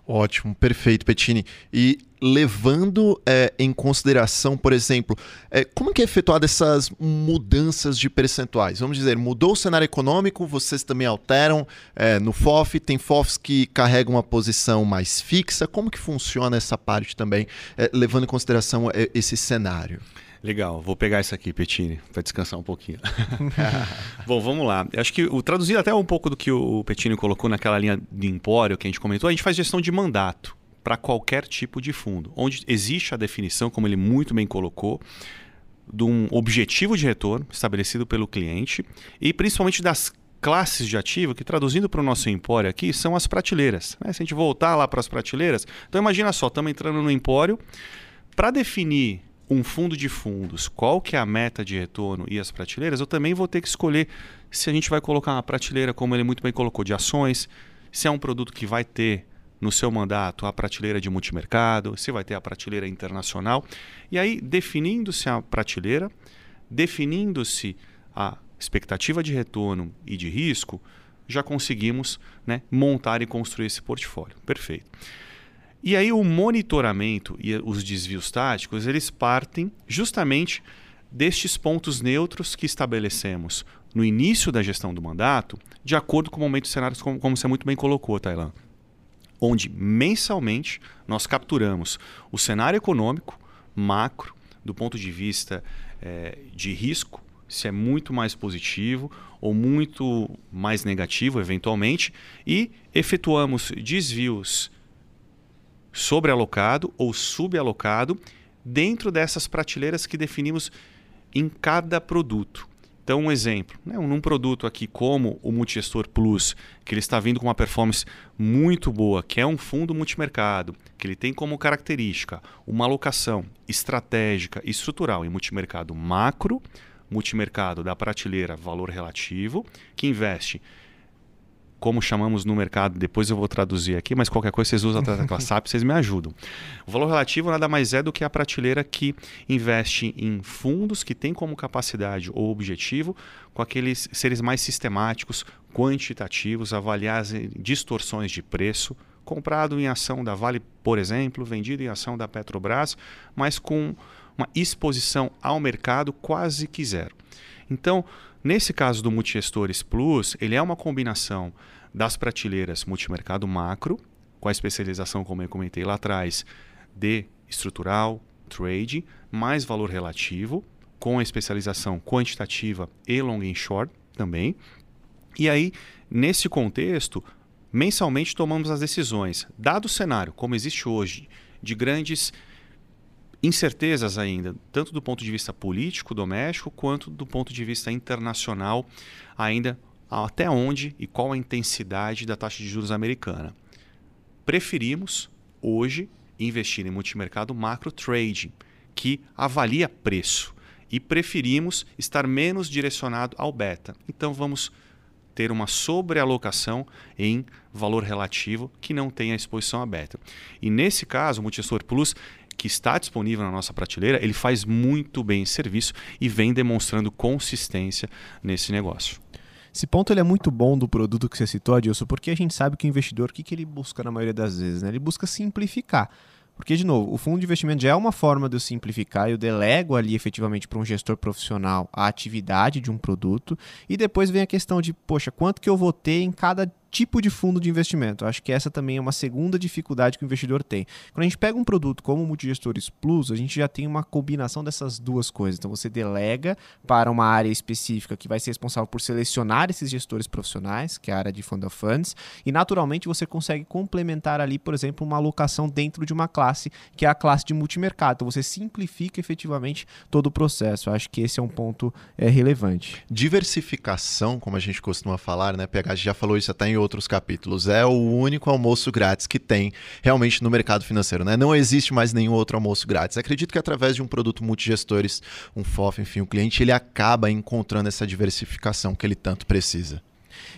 Speaker 2: Ótimo, perfeito, Petini. E levando é, em consideração, por exemplo, é, como que é efetuada essas mudanças de percentuais? Vamos dizer, mudou o cenário econômico, vocês também alteram é, no FOF, tem FOFs que carregam uma posição mais fixa. Como que funciona essa parte também, é, levando em consideração é, esse cenário?
Speaker 3: Legal, vou pegar isso aqui, Petini, para descansar um pouquinho. Bom, vamos lá. Eu acho que o traduzido até um pouco do que o Petini colocou naquela linha de empório que a gente comentou, a gente faz gestão de mandato para qualquer tipo de fundo, onde existe a definição, como ele muito bem colocou, de um objetivo de retorno estabelecido pelo cliente e principalmente das classes de ativo, que traduzindo para o nosso empório aqui, são as prateleiras. Né? Se a gente voltar lá para as prateleiras, então imagina só, estamos entrando no empório, para definir um fundo de fundos, qual que é a meta de retorno e as prateleiras, eu também vou ter que escolher se a gente vai colocar uma prateleira, como ele muito bem colocou, de ações, se é um produto que vai ter no seu mandato a prateleira de multimercado, se vai ter a prateleira internacional. E aí, definindo-se a prateleira, definindo-se a expectativa de retorno e de risco, já conseguimos né, montar e construir esse portfólio. Perfeito. E aí o monitoramento e os desvios táticos, eles partem justamente destes pontos neutros que estabelecemos no início da gestão do mandato, de acordo com o momento dos cenários, como, como você muito bem colocou, Tailan. Onde mensalmente nós capturamos o cenário econômico, macro, do ponto de vista é, de risco, se é muito mais positivo ou muito mais negativo, eventualmente, e efetuamos desvios sobrealocado ou subalocado dentro dessas prateleiras que definimos em cada produto. Então, um exemplo, né, num produto aqui como o Multigestor Plus, que ele está vindo com uma performance muito boa, que é um fundo multimercado, que ele tem como característica uma alocação estratégica e estrutural em multimercado macro, multimercado da prateleira valor relativo, que investe como chamamos no mercado, depois eu vou traduzir aqui, mas qualquer coisa vocês usam a tecla SAP, vocês me ajudam. O valor relativo nada mais é do que a prateleira que investe em fundos que tem como capacidade ou objetivo com aqueles seres mais sistemáticos, quantitativos, avaliar as distorções de preço, comprado em ação da Vale, por exemplo, vendido em ação da Petrobras, mas com uma exposição ao mercado quase que zero. Então, Nesse caso do Multigestores Plus, ele é uma combinação das prateleiras multimercado macro, com a especialização, como eu comentei lá atrás, de estrutural, trade, mais valor relativo, com a especialização quantitativa e long and short também. E aí, nesse contexto, mensalmente tomamos as decisões. Dado o cenário, como existe hoje, de grandes incertezas ainda, tanto do ponto de vista político doméstico quanto do ponto de vista internacional, ainda até onde e qual a intensidade da taxa de juros americana. Preferimos hoje investir em multimercado macro trading, que avalia preço, e preferimos estar menos direcionado ao beta. Então vamos ter uma sobrealocação em valor relativo que não tenha exposição a beta. E nesse caso, o Multistor Plus que está disponível na nossa prateleira, ele faz muito bem esse serviço e vem demonstrando consistência nesse negócio.
Speaker 1: Esse ponto ele é muito bom do produto que você citou, Adilson, porque a gente sabe que o investidor, o que, que ele busca na maioria das vezes? Né? Ele busca simplificar. Porque, de novo, o fundo de investimento já é uma forma de eu simplificar, eu delego ali efetivamente para um gestor profissional a atividade de um produto, e depois vem a questão de, poxa, quanto que eu vou ter em cada tipo de fundo de investimento. Acho que essa também é uma segunda dificuldade que o investidor tem. Quando a gente pega um produto como o Multigestores Plus, a gente já tem uma combinação dessas duas coisas. Então você delega para uma área específica que vai ser responsável por selecionar esses gestores profissionais, que é a área de fund of funds, e naturalmente você consegue complementar ali, por exemplo, uma alocação dentro de uma classe, que é a classe de multimercado. Então você simplifica efetivamente todo o processo. Acho que esse é um ponto é, relevante.
Speaker 2: Diversificação, como a gente costuma falar, né? PH já falou isso até em outros capítulos. É o único almoço grátis que tem realmente no mercado financeiro. Né? Não existe mais nenhum outro almoço grátis. Acredito que através de um produto multigestores, um FOF, enfim, o cliente ele acaba encontrando essa diversificação que ele tanto precisa.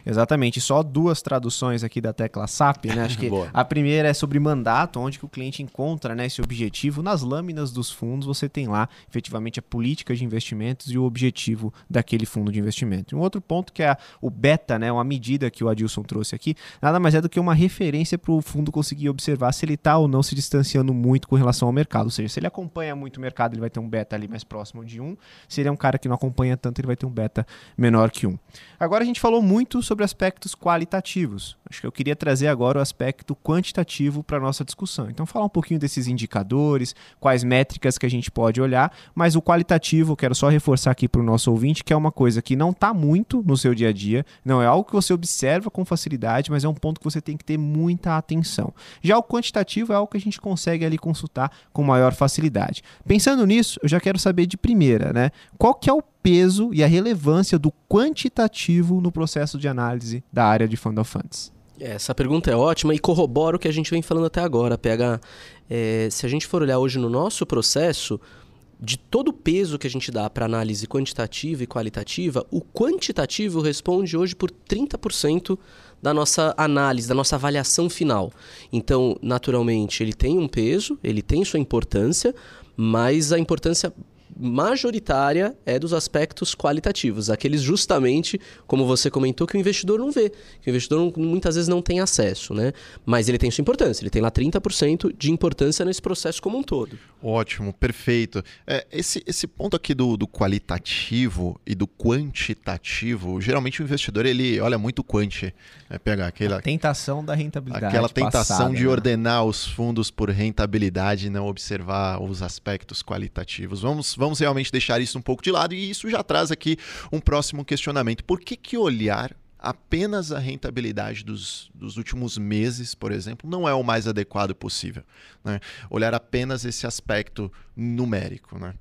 Speaker 1: Exatamente, só duas traduções aqui da tecla SAP, né? Acho que a primeira é sobre mandato, onde que o cliente encontra né, esse objetivo. Nas lâminas dos fundos, você tem lá efetivamente a política de investimentos e o objetivo daquele fundo de investimento. Um outro ponto que é o beta, né? Uma medida que o Adilson trouxe aqui, nada mais é do que uma referência para o fundo conseguir observar se ele está ou não se distanciando muito com relação ao mercado. Ou seja, se ele acompanha muito o mercado, ele vai ter um beta ali mais próximo de um. Se ele é um cara que não acompanha tanto, ele vai ter um beta menor que um. Agora a gente falou muito sobre aspectos qualitativos. Acho que eu queria trazer agora o aspecto quantitativo para a nossa discussão. Então, falar um pouquinho desses indicadores, quais métricas que a gente pode olhar, mas o qualitativo, quero só reforçar aqui para o nosso ouvinte, que é uma coisa que não está muito no seu dia a dia, não é algo que você observa com facilidade, mas é um ponto que você tem que ter muita atenção. Já o quantitativo é algo que a gente consegue ali consultar com maior facilidade. Pensando nisso, eu já quero saber de primeira, né? Qual que é o peso e a relevância do quantitativo no processo de análise da área de Fund of Funds?
Speaker 4: Essa pergunta é ótima e corrobora o que a gente vem falando até agora. Pega, é, se a gente for olhar hoje no nosso processo, de todo o peso que a gente dá para análise quantitativa e qualitativa, o quantitativo responde hoje por 30% da nossa análise, da nossa avaliação final. Então, naturalmente, ele tem um peso, ele tem sua importância, mas a importância majoritária é dos aspectos qualitativos, aqueles justamente, como você comentou, que o investidor não vê, que o investidor não, muitas vezes não tem acesso, né? Mas ele tem sua importância, ele tem lá 30% de importância nesse processo como um todo.
Speaker 2: Ótimo, perfeito. É, esse, esse ponto aqui do, do qualitativo e do quantitativo, geralmente o investidor ele olha muito quanti, né? pegar aquela
Speaker 1: a tentação da rentabilidade.
Speaker 2: Aquela tentação
Speaker 1: passada,
Speaker 2: de
Speaker 1: né?
Speaker 2: ordenar os fundos por rentabilidade e não observar os aspectos qualitativos. Vamos, vamos realmente deixar isso um pouco de lado e isso já traz aqui um próximo questionamento. Por que, que olhar apenas a rentabilidade dos, dos últimos meses, por exemplo, não é o mais adequado possível? Né? Olhar apenas esse aspecto numérico, né?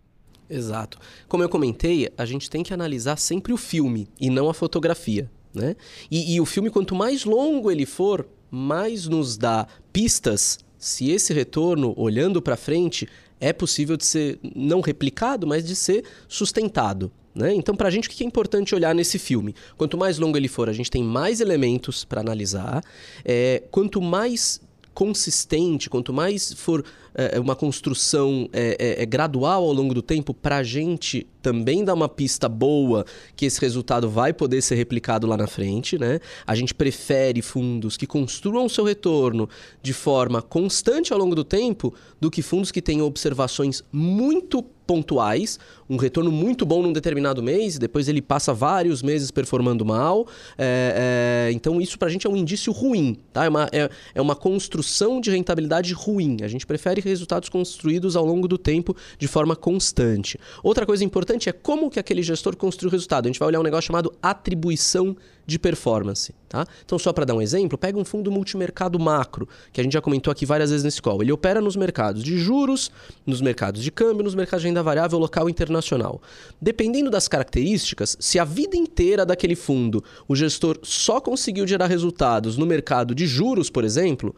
Speaker 4: Exato. Como eu comentei, a gente tem que analisar sempre o filme e não a fotografia. Né? E, e o filme, quanto mais longo ele for, mais nos dá pistas se esse retorno, olhando para frente, é possível de ser não replicado, mas de ser sustentado. Né? Então, para a gente, o que é importante olhar nesse filme? Quanto mais longo ele for, a gente tem mais elementos para analisar. É, quanto mais consistente, quanto mais for é, uma construção é, é, é gradual ao longo do tempo, para a gente também dá uma pista boa que esse resultado vai poder ser replicado lá na frente. Né? A gente prefere fundos que construam seu retorno de forma constante ao longo do tempo do que fundos que tenham observações muito pontuais, um retorno muito bom num determinado mês, depois ele passa vários meses performando mal. É, é, então, isso para a gente é um indício ruim. Tá? É, uma, é, é uma construção de rentabilidade ruim. A gente prefere resultados construídos ao longo do tempo de forma constante. Outra coisa importante é como que aquele gestor construiu o resultado. A gente vai olhar um negócio chamado atribuição de performance. Tá? Então, só para dar um exemplo, pega um fundo multimercado macro, que a gente já comentou aqui várias vezes nesse call. Ele opera nos mercados de juros, nos mercados de câmbio, nos mercados de renda variável local e internacional. Dependendo das características, se a vida inteira daquele fundo o gestor só conseguiu gerar resultados no mercado de juros, por exemplo,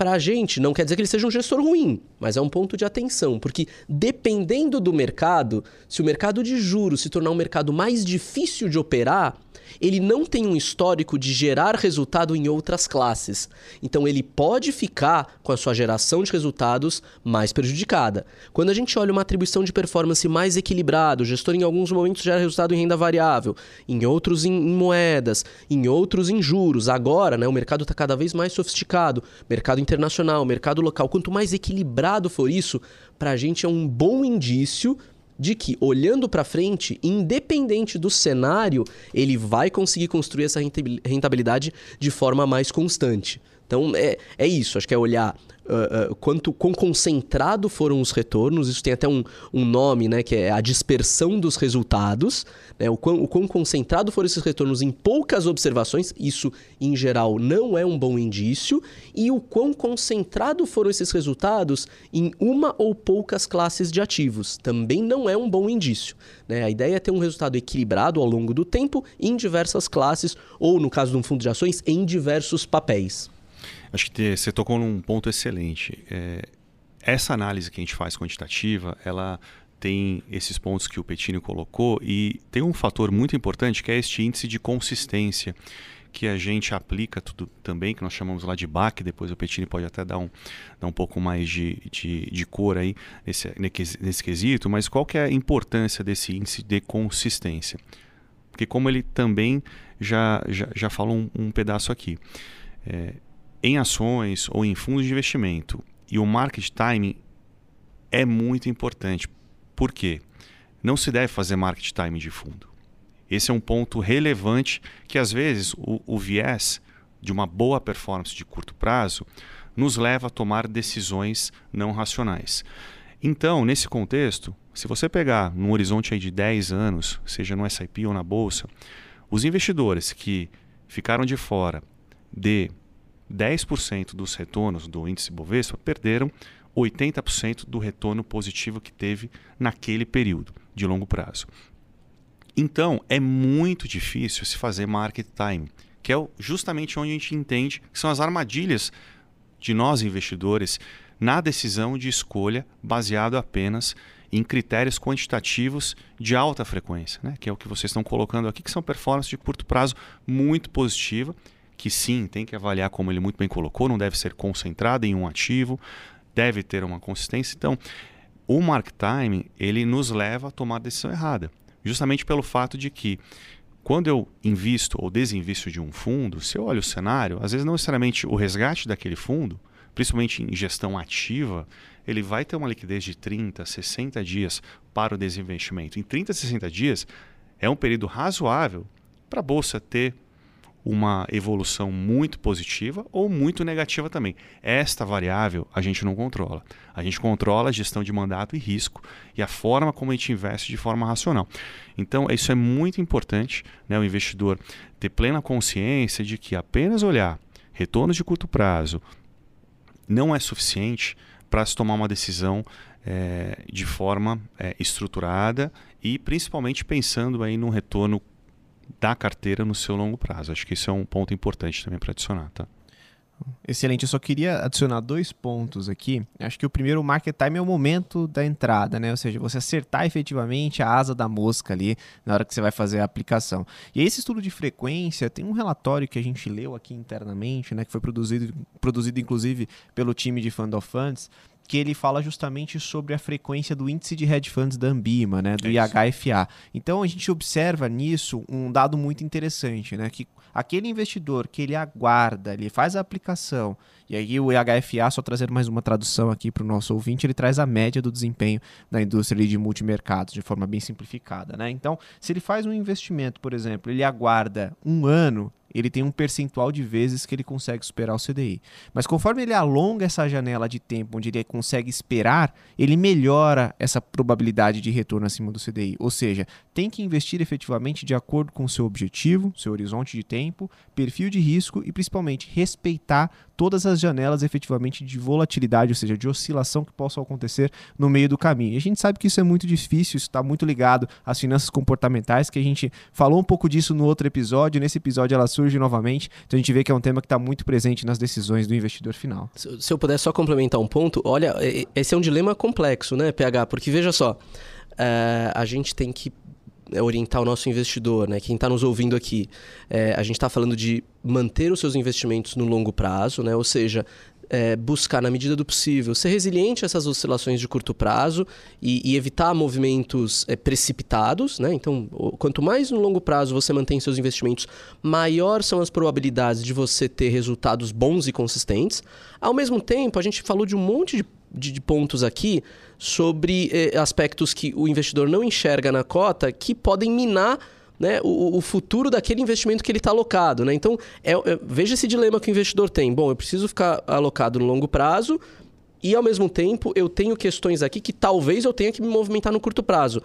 Speaker 4: para a gente não quer dizer que ele seja um gestor ruim, mas é um ponto de atenção, porque dependendo do mercado, se o mercado de juros se tornar um mercado mais difícil de operar, ele não tem um histórico de gerar resultado em outras classes. Então ele pode ficar com a sua geração de resultados mais prejudicada. Quando a gente olha uma atribuição de performance mais equilibrada, o gestor em alguns momentos gera resultado em renda variável, em outros em, em moedas, em outros em juros. Agora, né, o mercado está cada vez mais sofisticado, mercado internacional, mercado local. Quanto mais equilibrado for isso, para a gente é um bom indício de que, olhando para frente, independente do cenário, ele vai conseguir construir essa rentabilidade de forma mais constante. Então, é, é isso. Acho que é olhar uh, uh, quanto quão concentrado foram os retornos. Isso tem até um, um nome, né, que é a dispersão dos resultados. Né, o, quão, o quão concentrado foram esses retornos em poucas observações. Isso, em geral, não é um bom indício. E o quão concentrado foram esses resultados em uma ou poucas classes de ativos. Também não é um bom indício. Né? A ideia é ter um resultado equilibrado ao longo do tempo em diversas classes, ou, no caso de um fundo de ações, em diversos papéis.
Speaker 3: Acho que você tocou num ponto excelente. É, essa análise que a gente faz quantitativa, ela tem esses pontos que o Petini colocou e tem um fator muito importante que é este índice de consistência que a gente aplica tudo também, que nós chamamos lá de BAC, depois o Petini pode até dar um, dar um pouco mais de, de, de cor aí nesse, nesse quesito, mas qual que é a importância desse índice de consistência? Porque como ele também já, já, já falou um, um pedaço aqui, é, em ações ou em fundos de investimento e o market timing é muito importante. Por quê? Não se deve fazer market timing de fundo. Esse é um ponto relevante que às vezes o, o viés de uma boa performance de curto prazo nos leva a tomar decisões não racionais. Então, nesse contexto, se você pegar num horizonte de 10 anos, seja no S&P ou na bolsa, os investidores que ficaram de fora de 10% dos retornos do índice Bovespa perderam 80% do retorno positivo que teve naquele período de longo prazo. Então, é muito difícil se fazer market time, que é justamente onde a gente entende que são as armadilhas de nós investidores na decisão de escolha baseado apenas em critérios quantitativos de alta frequência, né? que é o que vocês estão colocando aqui, que são performances de curto prazo muito positiva que sim, tem que avaliar como ele muito bem colocou, não deve ser concentrado em um ativo, deve ter uma consistência. Então, o mark time, ele nos leva a tomar a decisão errada, justamente pelo fato de que quando eu invisto ou desinvisto de um fundo, se eu olho o cenário, às vezes não necessariamente o resgate daquele fundo, principalmente em gestão ativa, ele vai ter uma liquidez de 30, 60 dias para o desinvestimento. Em 30, 60 dias é um período razoável para a bolsa ter uma evolução muito positiva ou muito negativa também. Esta variável a gente não controla. A gente controla a gestão de mandato e risco e a forma como a gente investe de forma racional. Então, isso é muito importante, né, o investidor ter plena consciência de que apenas olhar retornos de curto prazo não é suficiente para se tomar uma decisão é, de forma é, estruturada e principalmente pensando aí num retorno da carteira no seu longo prazo. Acho que isso é um ponto importante também para adicionar, tá?
Speaker 1: Excelente, eu só queria adicionar dois pontos aqui. Acho que o primeiro, o market time é o momento da entrada, né? Ou seja, você acertar efetivamente a asa da mosca ali na hora que você vai fazer a aplicação. E esse estudo de frequência tem um relatório que a gente leu aqui internamente, né? Que foi produzido, produzido inclusive pelo time de Fund of Funds, que ele fala justamente sobre a frequência do índice de hedge funds da Ambima, né, do é IHFA. Então a gente observa nisso um dado muito interessante, né, que aquele investidor que ele aguarda, ele faz a aplicação, e aí o IHFA, só trazer mais uma tradução aqui para o nosso ouvinte, ele traz a média do desempenho da indústria de multimercados, de forma bem simplificada. Né? Então, se ele faz um investimento, por exemplo, ele aguarda um ano, ele tem um percentual de vezes que ele consegue superar o CDI. Mas conforme ele alonga essa janela de tempo onde ele consegue esperar, ele melhora essa probabilidade de retorno acima do CDI. Ou seja, tem que investir efetivamente de acordo com o seu objetivo, seu horizonte de tempo, perfil de risco e principalmente respeitar todas as janelas efetivamente de volatilidade, ou seja, de oscilação que possam acontecer no meio do caminho. E a gente sabe que isso é muito difícil, isso está muito ligado às finanças comportamentais, que a gente falou um pouco disso no outro episódio, nesse episódio ela surge novamente, então a gente vê que é um tema que está muito presente nas decisões do investidor final.
Speaker 4: Se eu puder só complementar um ponto, olha, esse é um dilema complexo, né, PH? Porque veja só, é, a gente tem que é, orientar o nosso investidor, né? Quem está nos ouvindo aqui, é, a gente está falando de manter os seus investimentos no longo prazo, né? Ou seja, é, buscar, na medida do possível, ser resiliente a essas oscilações de curto prazo e, e evitar movimentos é, precipitados. Né? Então, quanto mais no longo prazo você mantém seus investimentos, maior são as probabilidades de você ter resultados bons e consistentes. Ao mesmo tempo, a gente falou de um monte de de, de, pontos aqui sobre eh, aspectos que o investidor não enxerga na cota que podem minar né, o, o, futuro daquele investimento que ele está alocado. Né? Então, é, é, veja esse dilema que o investidor tem. Bom, eu preciso ficar alocado no longo prazo e, ao mesmo tempo, eu tenho questões aqui que talvez eu tenha que me movimentar no curto prazo.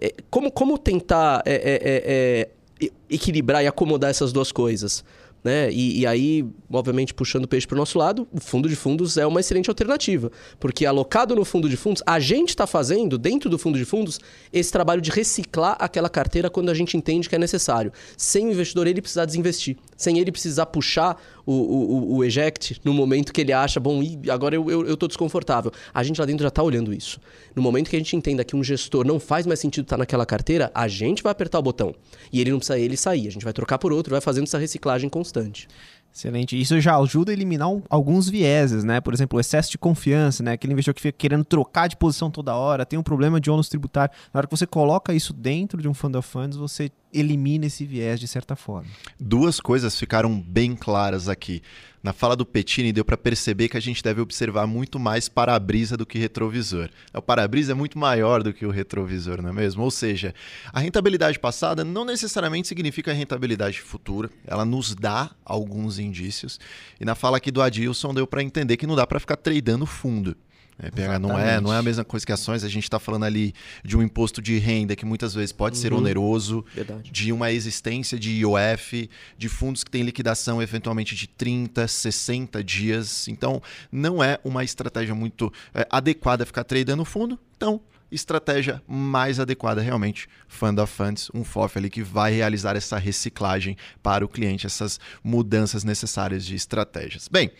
Speaker 4: É, como, como tentar é, é, é, equilibrar e acomodar essas duas coisas? Né? E, e, aí, obviamente, puxando o peixe para o nosso lado, o fundo de fundos é uma excelente alternativa. Porque alocado no fundo de fundos, a gente está fazendo, dentro do fundo de fundos, esse trabalho de reciclar aquela carteira quando a gente entende que é necessário. Sem o investidor ele precisar desinvestir. Sem ele precisar puxar o, o, o eject no momento que ele acha, bom, agora eu estou desconfortável. A gente lá dentro já está olhando isso. No momento que a gente entenda que um gestor não faz mais sentido estar tá naquela carteira, a gente vai apertar o botão. E ele não precisa ele sair. A gente vai trocar por outro, vai fazendo essa reciclagem constante.
Speaker 1: Excelente. Isso já ajuda a eliminar alguns vieses, né? Por exemplo, o excesso de confiança, né? Aquele investidor que fica querendo trocar de posição toda hora, tem um problema de ônus tributário. Na hora que você coloca isso dentro de um fund of funds, você elimina esse viés de certa forma.
Speaker 2: Duas coisas ficaram bem claras aqui. Na fala do Pettini deu para perceber que a gente deve observar muito mais para-brisa do que retrovisor. O para-brisa é muito maior do que o retrovisor, não é mesmo? Ou seja, a rentabilidade passada não necessariamente significa rentabilidade futura, ela nos dá alguns indícios. E na fala aqui do Adilson deu para entender que não dá para ficar tradando fundo. É, PH, não, é, não é a mesma coisa que ações, a gente está falando ali de um imposto de renda que muitas vezes pode uhum. ser oneroso, Verdade. de uma existência de IOF, de fundos que têm liquidação eventualmente de 30, 60 dias. Então, não é uma estratégia muito é, adequada ficar tradando fundo. Então, estratégia mais adequada realmente, Fund of Funds, um FOF ali que vai realizar essa reciclagem para o cliente, essas mudanças necessárias de estratégias. Bem,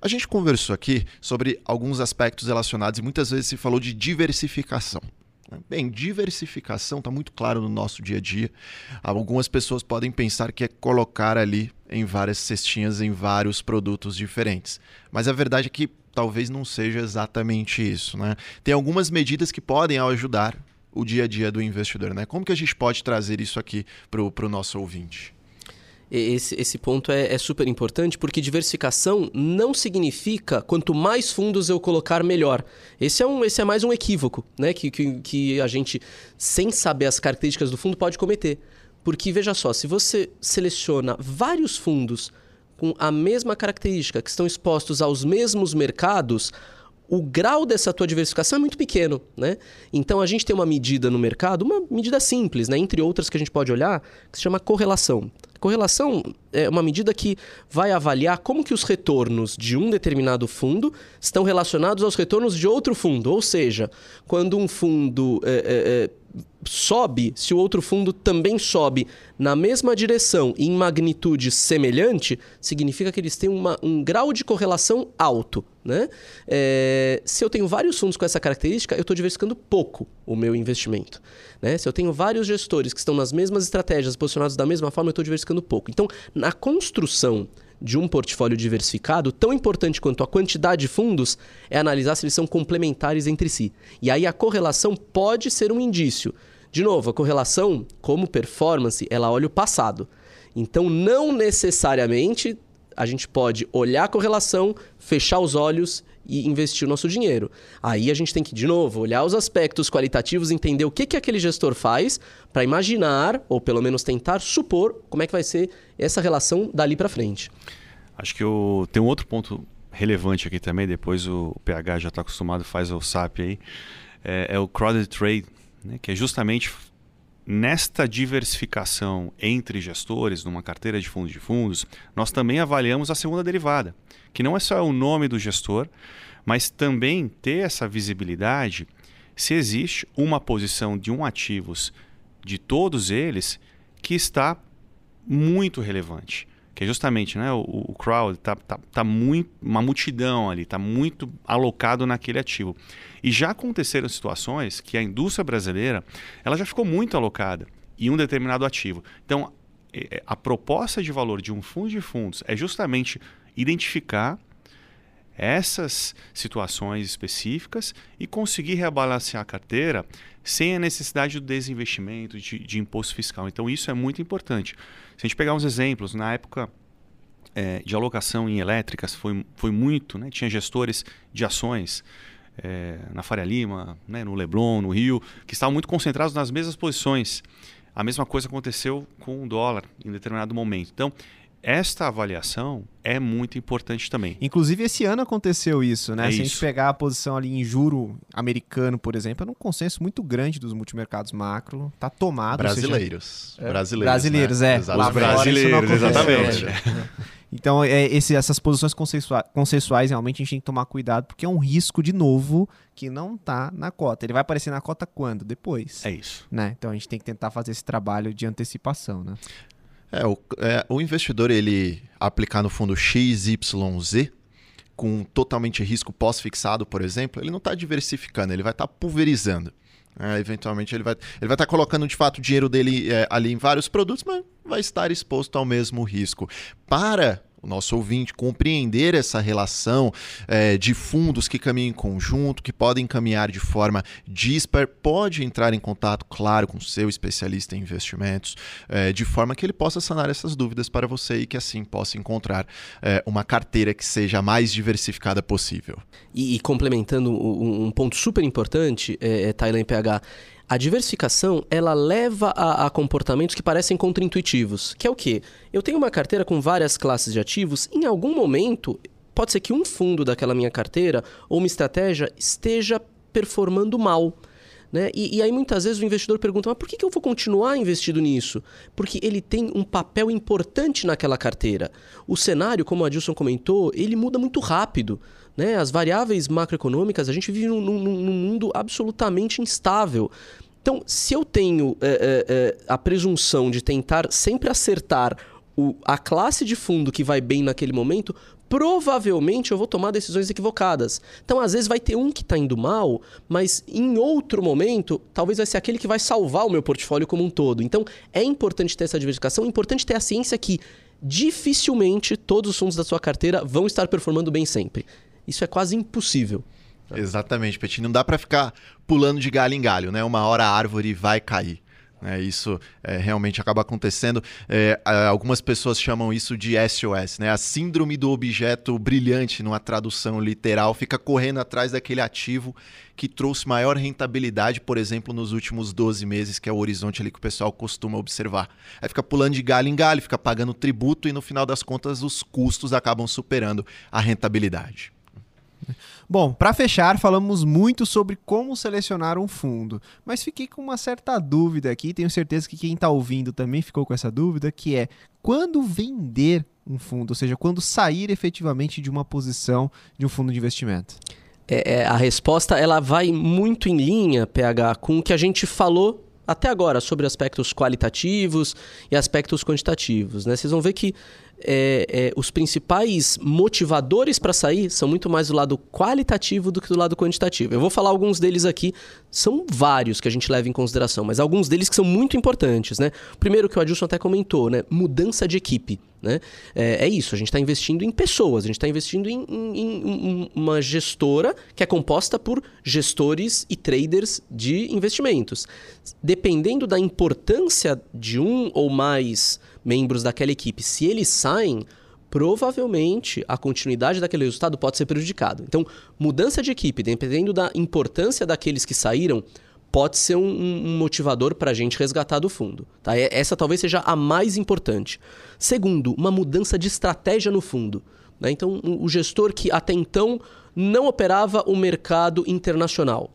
Speaker 2: a gente conversou aqui sobre alguns aspectos relacionados e muitas vezes se falou de diversificação. Bem, diversificação está muito claro no nosso dia a dia. Algumas pessoas podem pensar que é colocar ali em várias cestinhas, em vários produtos diferentes. Mas a verdade é que talvez não seja exatamente isso. Né? Tem algumas medidas que podem ajudar o dia a dia do investidor. Né? Como que a gente pode trazer isso aqui para o nosso ouvinte?
Speaker 4: Esse, esse ponto é, é, super importante porque diversificação não significa quanto mais fundos eu colocar, melhor. Esse é, um, esse é mais um equívoco né? que, que, que a gente, sem saber as características do fundo, pode cometer. Porque veja só, se você seleciona vários fundos com a mesma característica, que estão expostos aos mesmos mercados, o grau dessa tua diversificação é muito pequeno, né? Então a gente tem uma medida no mercado, uma medida simples, né? Entre outras que a gente pode olhar, que se chama correlação. Correlação é uma medida que vai avaliar como que os retornos de um determinado fundo estão relacionados aos retornos de outro fundo. Ou seja, quando um fundo é, é, é sobe, se o outro fundo também sobe na mesma direção e em magnitude semelhante, significa que eles têm uma, um grau de correlação alto. Né? É, se eu tenho vários fundos com essa característica, eu estou diversificando pouco o meu investimento. Né? Se eu tenho vários gestores que estão nas mesmas estratégias, posicionados da mesma forma, eu estou diversificando pouco. Então, na construção de um portfólio diversificado, tão importante quanto a quantidade de fundos é analisar se eles são complementares entre si. E aí a correlação pode ser um indício. De novo, a correlação, como performance, ela olha o passado. Então, não necessariamente a gente pode olhar a correlação, fechar os olhos e investir o nosso dinheiro. Aí a gente tem que, de novo, olhar os aspectos qualitativos, entender o que, que aquele gestor faz para imaginar, ou pelo menos tentar supor, como é que vai ser essa relação dali para frente.
Speaker 3: Acho que eu... tem um outro ponto relevante aqui também, depois o PH já está acostumado, faz o SAP aí, é, é o crowded trade, né, que é justamente nesta diversificação entre gestores, numa carteira de fundos de fundos, nós também avaliamos a segunda derivada, que não é só o nome do gestor, mas também ter essa visibilidade se existe uma posição de um ativos de todos eles que está muito relevante. Que é justamente né, o, o crowd está tá, tá muito, uma multidão ali, está muito alocado naquele ativo. E já aconteceram situações que a indústria brasileira ela já ficou muito alocada. e um determinado ativo. Então, é, é, a proposta de valor de um fundo de fundos é justamente identificar essas situações específicas e conseguir rebalancear a carteira sem a necessidade do desinvestimento, de, de imposto fiscal. Então, isso é muito importante. Se a gente pegar uns exemplos, na época é, de alocação em elétricas, foi, foi muito, né? tinha gestores de ações. É, na Faria Lima, né, no Leblon, no Rio, que estavam muito concentrados nas mesmas posições. A mesma coisa aconteceu com o dólar em determinado momento. Então, esta avaliação é muito importante também.
Speaker 1: Inclusive, esse ano aconteceu isso, né?
Speaker 3: É
Speaker 1: Se a
Speaker 3: isso.
Speaker 1: gente pegar a posição ali em juro americano, por exemplo, é um consenso muito grande dos multimercados macro, tá tomado. ou seja,
Speaker 2: Brasileiros.
Speaker 1: É,
Speaker 2: Brasileiros.
Speaker 1: brasileiros,
Speaker 2: né?
Speaker 1: é.
Speaker 2: Exatamente.
Speaker 1: Lá fora isso não
Speaker 3: brasileiros, exatamente.
Speaker 1: Então, é, esse- essas posições consensua- consensuais, realmente, a gente tem que tomar cuidado, porque é um risco, de novo, que não tá na cota. Ele vai aparecer na cota quando? Depois.
Speaker 3: É isso.
Speaker 1: Né? Então, a gente tem que tentar fazer esse trabalho de antecipação, né?
Speaker 2: É, o, é, o investidor, ele aplicar no fundo XYZ, com totalmente risco pós-fixado, por exemplo, ele não está diversificando, ele vai estar pulverizando. É, eventualmente ele vai ele vai estar colocando de fato o dinheiro dele é, ali em vários produtos, mas vai estar exposto ao mesmo risco. Para o nosso ouvinte compreender essa relação é, de fundos que caminham em conjunto, que podem caminhar de forma dispar, pode entrar em contato, claro, com seu especialista em investimentos, é, de forma que ele possa sanar essas dúvidas para você e que assim possa encontrar é, uma carteira que seja a mais diversificada possível.
Speaker 4: E, e complementando um, um ponto super importante, é, é, Thailand PH, a diversificação ela leva a, a comportamentos que parecem contraintuitivos. Que é o quê? Eu tenho uma carteira com várias classes de ativos, em algum momento pode ser que um fundo daquela minha carteira ou uma estratégia esteja performando mal. Né? E, e aí muitas vezes o investidor pergunta, mas por que, que eu vou continuar investido nisso? Porque ele tem um papel importante naquela carteira. O cenário, como a Adilson comentou, ele muda muito rápido. Né? As variáveis macroeconômicas, a gente vive num, num- num mundo absolutamente instável. Então, se eu tenho é, é, a presunção de tentar sempre acertar o- a classe de fundo que vai bem naquele momento, provavelmente eu vou tomar decisões equivocadas. Então, às vezes vai ter um que está indo mal, mas em outro momento, talvez vai ser aquele que vai salvar o meu portfólio como um todo. Então, é importante ter essa diversificação, é importante ter a ciência que dificilmente todos os fundos da sua carteira vão estar performando bem sempre. Isso é quase impossível.
Speaker 2: Exatamente, Petit. Não dá para ficar pulando de galho em galho, né? Uma hora a árvore vai cair. né? isso é, realmente acaba acontecendo. É, algumas pessoas chamam isso de SOS, né? A síndrome do objeto brilhante, numa tradução literal, fica correndo atrás daquele ativo que trouxe maior rentabilidade, por exemplo, nos últimos 12 meses, que é o horizonte ali que o pessoal costuma observar. Aí fica pulando de galho em galho, fica pagando tributo e no final das contas os custos acabam superando a rentabilidade.
Speaker 1: Bom, para fechar, falamos muito sobre como selecionar um fundo, mas fiquei com uma certa dúvida aqui, tenho certeza que quem está ouvindo também ficou com essa dúvida, que é quando vender um fundo, ou seja, quando sair efetivamente de uma posição de um fundo de investimento.
Speaker 4: É, é, a resposta ela vai muito em linha, PH, com o que a gente falou até agora sobre aspectos qualitativos e aspectos quantitativos. Né? Vocês vão ver que é, é, os principais motivadores para sair são muito mais do lado qualitativo do que do lado quantitativo. Eu vou falar alguns deles aqui, são vários que a gente leva em consideração, mas alguns deles que são muito importantes. Né? Primeiro que o Adilson até comentou, né? mudança de equipe. Né? É, é isso, a gente está investindo em pessoas, a gente está investindo em, em- em um- uma gestora que é composta por gestores e traders de investimentos. Dependendo da importância de um ou mais membros daquela equipe, se eles saem, provavelmente a continuidade daquele resultado pode ser prejudicado. Então, mudança de equipe, dependendo da importância daqueles que saíram, pode ser um, um- motivador para a gente resgatar do fundo. Tá? Essa talvez seja a mais importante. Segundo, uma mudança de estratégia no fundo. né? Então, o gestor que até então não operava o mercado internacional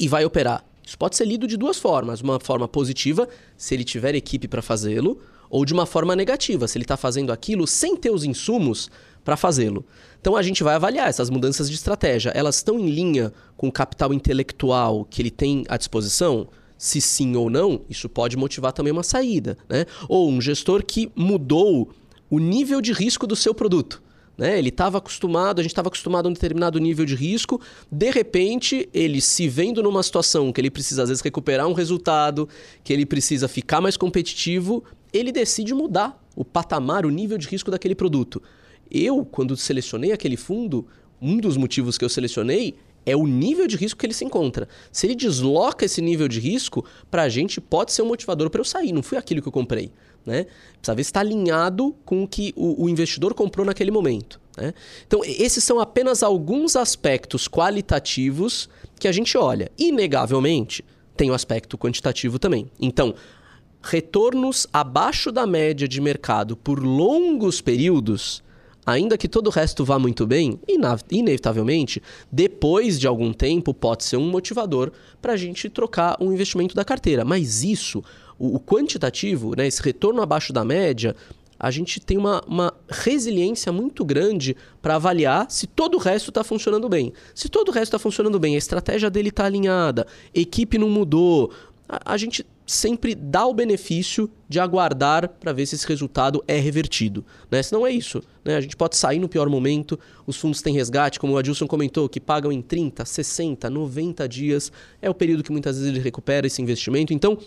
Speaker 4: e vai operar. Isso pode ser lido de duas formas. Uma forma positiva, se ele tiver equipe para fazê-lo, ou de uma forma negativa, se ele está fazendo aquilo sem ter os insumos para fazê-lo. Então a gente vai avaliar essas mudanças de estratégia. Elas estão em linha com o capital intelectual que ele tem à disposição? Se sim ou não, isso pode motivar também uma saída. Né? Ou um gestor que mudou o nível de risco do seu produto. Né? Ele estava acostumado, a gente estava acostumado a um determinado nível de risco, de repente, ele se vendo numa situação que ele precisa, às vezes, recuperar um resultado, que ele precisa ficar mais competitivo, ele decide mudar o patamar, o nível de risco daquele produto. Eu, quando selecionei aquele fundo, um dos motivos que eu selecionei é o nível de risco que ele se encontra. Se ele desloca esse nível de risco, para a gente pode ser um motivador para eu sair. Não foi aquilo que eu comprei. Né? Precisa ver se está alinhado com o que o, o investidor comprou naquele momento. Né? Então, esses são apenas alguns aspectos qualitativos que a gente olha. Inegavelmente, tem o aspecto quantitativo também. Então, retornos abaixo da média de mercado por longos períodos ainda que todo o resto vá muito bem, inevitavelmente, depois de algum tempo, pode ser um motivador para a gente trocar um investimento da carteira. Mas isso, o, quantitativo, né, esse retorno abaixo da média, a gente tem uma, uma resiliência muito grande para avaliar se todo o resto está funcionando bem. Se todo o resto está funcionando bem, a estratégia dele está alinhada, equipe não mudou, a, a gente sempre dá o benefício de aguardar para ver se esse resultado é revertido. Né? Se não é isso, né? a gente pode sair no pior momento, os fundos têm resgate, como o Adilson comentou, que pagam em 30, 60, 90 dias, é o período que muitas vezes ele recupera esse investimento. Então,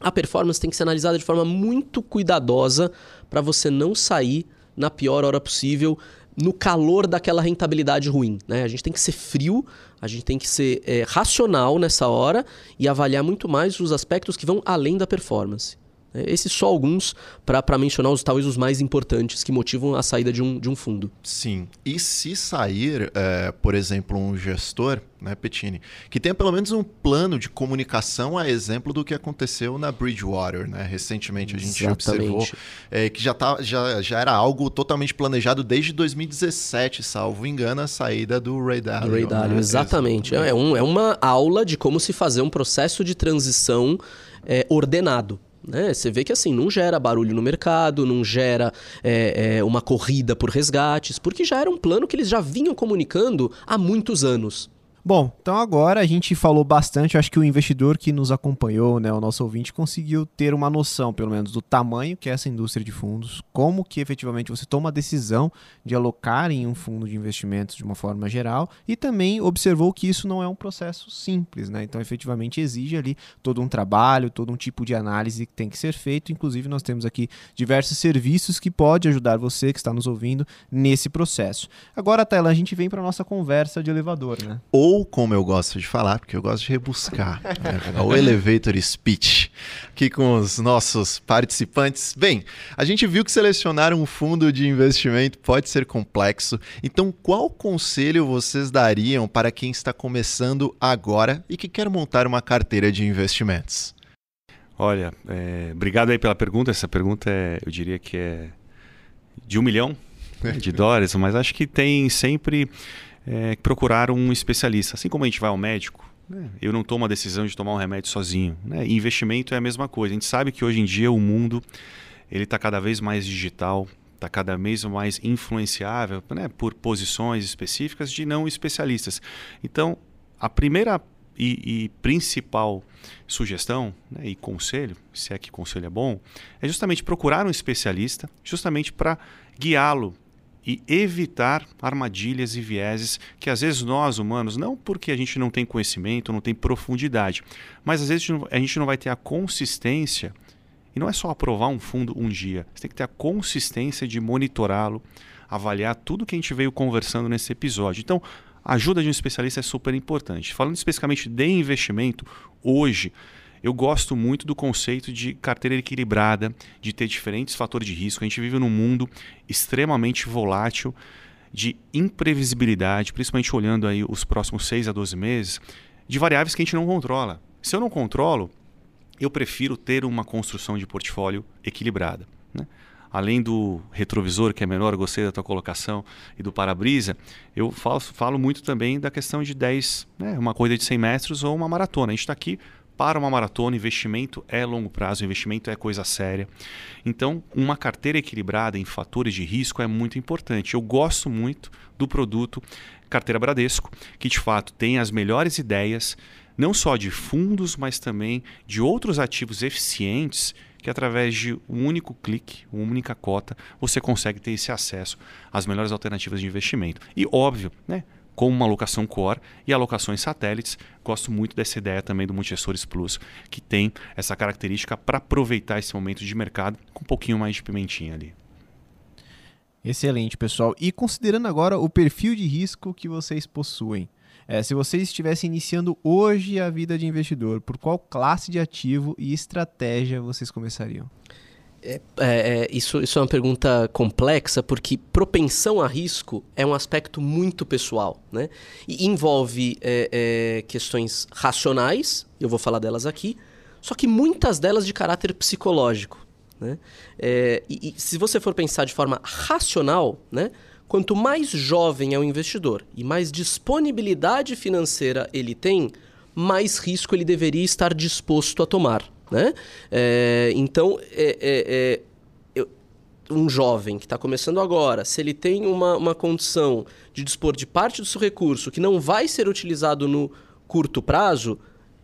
Speaker 4: a performance tem que ser analisada de forma muito cuidadosa para você não sair na pior hora possível, no calor daquela rentabilidade ruim. Né? A gente tem que ser frio, a gente tem que ser é, racional nessa hora e avaliar muito mais os aspectos que vão além da performance. É, esses só alguns para mencionar os talvez os mais importantes que motivam a saída de um, de um fundo.
Speaker 2: Sim. E se sair, é, por exemplo, um gestor, né, Petini, que tenha pelo menos um plano de comunicação a exemplo do que aconteceu na Bridgewater, né? Recentemente a gente Exatamente. observou é, que já, tá, já, já era algo totalmente planejado desde 2017, salvo engano, a saída do Ray Dalio.
Speaker 4: Do Ray Dalio, né? exatamente. É, um, é uma aula de como se fazer um processo de transição é, ordenado. Né? Você vê que assim, não gera barulho no mercado, não gera é, é, uma corrida por resgates, porque já era um plano que eles já vinham comunicando há muitos anos.
Speaker 1: Bom, então agora a gente falou bastante, eu acho que o investidor que nos acompanhou, né, o nosso ouvinte, conseguiu ter uma noção, pelo menos, do tamanho que é essa indústria de fundos, como que efetivamente você toma a decisão de alocar em um fundo de investimentos de uma forma geral e também observou que isso não é um processo simples, né? Então, efetivamente exige ali todo um trabalho, todo um tipo de análise que tem que ser feito. Inclusive, nós temos aqui diversos serviços que pode ajudar você que está nos ouvindo nesse processo. Agora, Tela, a gente vem para nossa conversa de elevador, né?
Speaker 2: Ou ou como eu gosto de falar, porque eu gosto de rebuscar, né? o elevator speech, aqui com os nossos participantes. Bem, a gente viu que selecionar um fundo de investimento pode ser complexo, então qual conselho vocês dariam para quem está começando agora e que quer montar uma carteira de investimentos?
Speaker 3: Olha, é, obrigado aí pela pergunta. Essa pergunta é, eu diria que é de um milhão de dólares, mas acho que tem sempre é, procurar um especialista. Assim como a gente vai ao médico, né? eu não tomo a decisão de tomar um remédio sozinho. Né? investimento é a mesma coisa. A gente sabe que hoje em dia o mundo ele está cada vez mais digital, está cada vez mais influenciável né? por posições específicas de não especialistas. Então, a primeira e, e principal sugestão né? e conselho, se é que conselho é bom, é justamente procurar um especialista, justamente para guiá-lo e evitar armadilhas e vieses que às vezes nós humanos, não porque a gente não tem conhecimento, não tem profundidade, mas às vezes a gente não vai ter a consistência. E não é só aprovar um fundo um dia, você tem que ter a consistência de monitorá-lo, avaliar tudo que a gente veio conversando nesse episódio. Então, a ajuda de um especialista é super importante. Falando especificamente de investimento, hoje eu gosto muito do conceito de carteira equilibrada, de ter diferentes fatores de risco. A gente vive num mundo extremamente volátil, de imprevisibilidade, principalmente olhando aí os próximos 6 a 12 meses, de variáveis que a gente não controla. Se eu não controlo, eu prefiro ter uma construção de portfólio equilibrada. Né? Além do retrovisor, que é menor, gostei da tua colocação, e do para-brisa, eu falo, falo, muito também da questão de 10, né? uma corrida de 100 metros ou uma maratona. A gente está aqui para uma maratona, investimento é longo prazo, investimento é coisa séria. Então, uma carteira equilibrada em fatores de risco é muito importante. Eu gosto muito do produto Carteira Bradesco, que de fato tem as melhores ideias, não só de fundos, mas também de outros ativos eficientes que através de um único clique, uma única cota, você consegue ter esse acesso às melhores alternativas de investimento. E óbvio, né? Com uma alocação core e alocações satélites. Gosto muito dessa ideia também do Multigestores Plus, que tem essa característica para aproveitar esse momento de mercado com um pouquinho mais de pimentinha ali.
Speaker 1: Excelente, pessoal. E considerando agora o perfil de risco que vocês possuem, é, se vocês estivessem iniciando hoje a vida de investidor, por qual classe de ativo e estratégia vocês começariam?
Speaker 4: É, é, isso, isso é uma pergunta complexa, porque propensão a risco é um aspecto muito pessoal. Né? E envolve é, é, questões racionais, eu vou falar delas aqui, só que muitas delas de caráter psicológico. Né? É, e, e, se você for pensar de forma racional, né? quanto mais jovem é o investidor e mais disponibilidade financeira ele tem, mais risco ele deveria estar disposto a tomar. Né? É, então, é, é, é um jovem que está começando agora, se ele tem uma, uma condição de dispor de parte do seu recurso que não vai ser utilizado no curto prazo,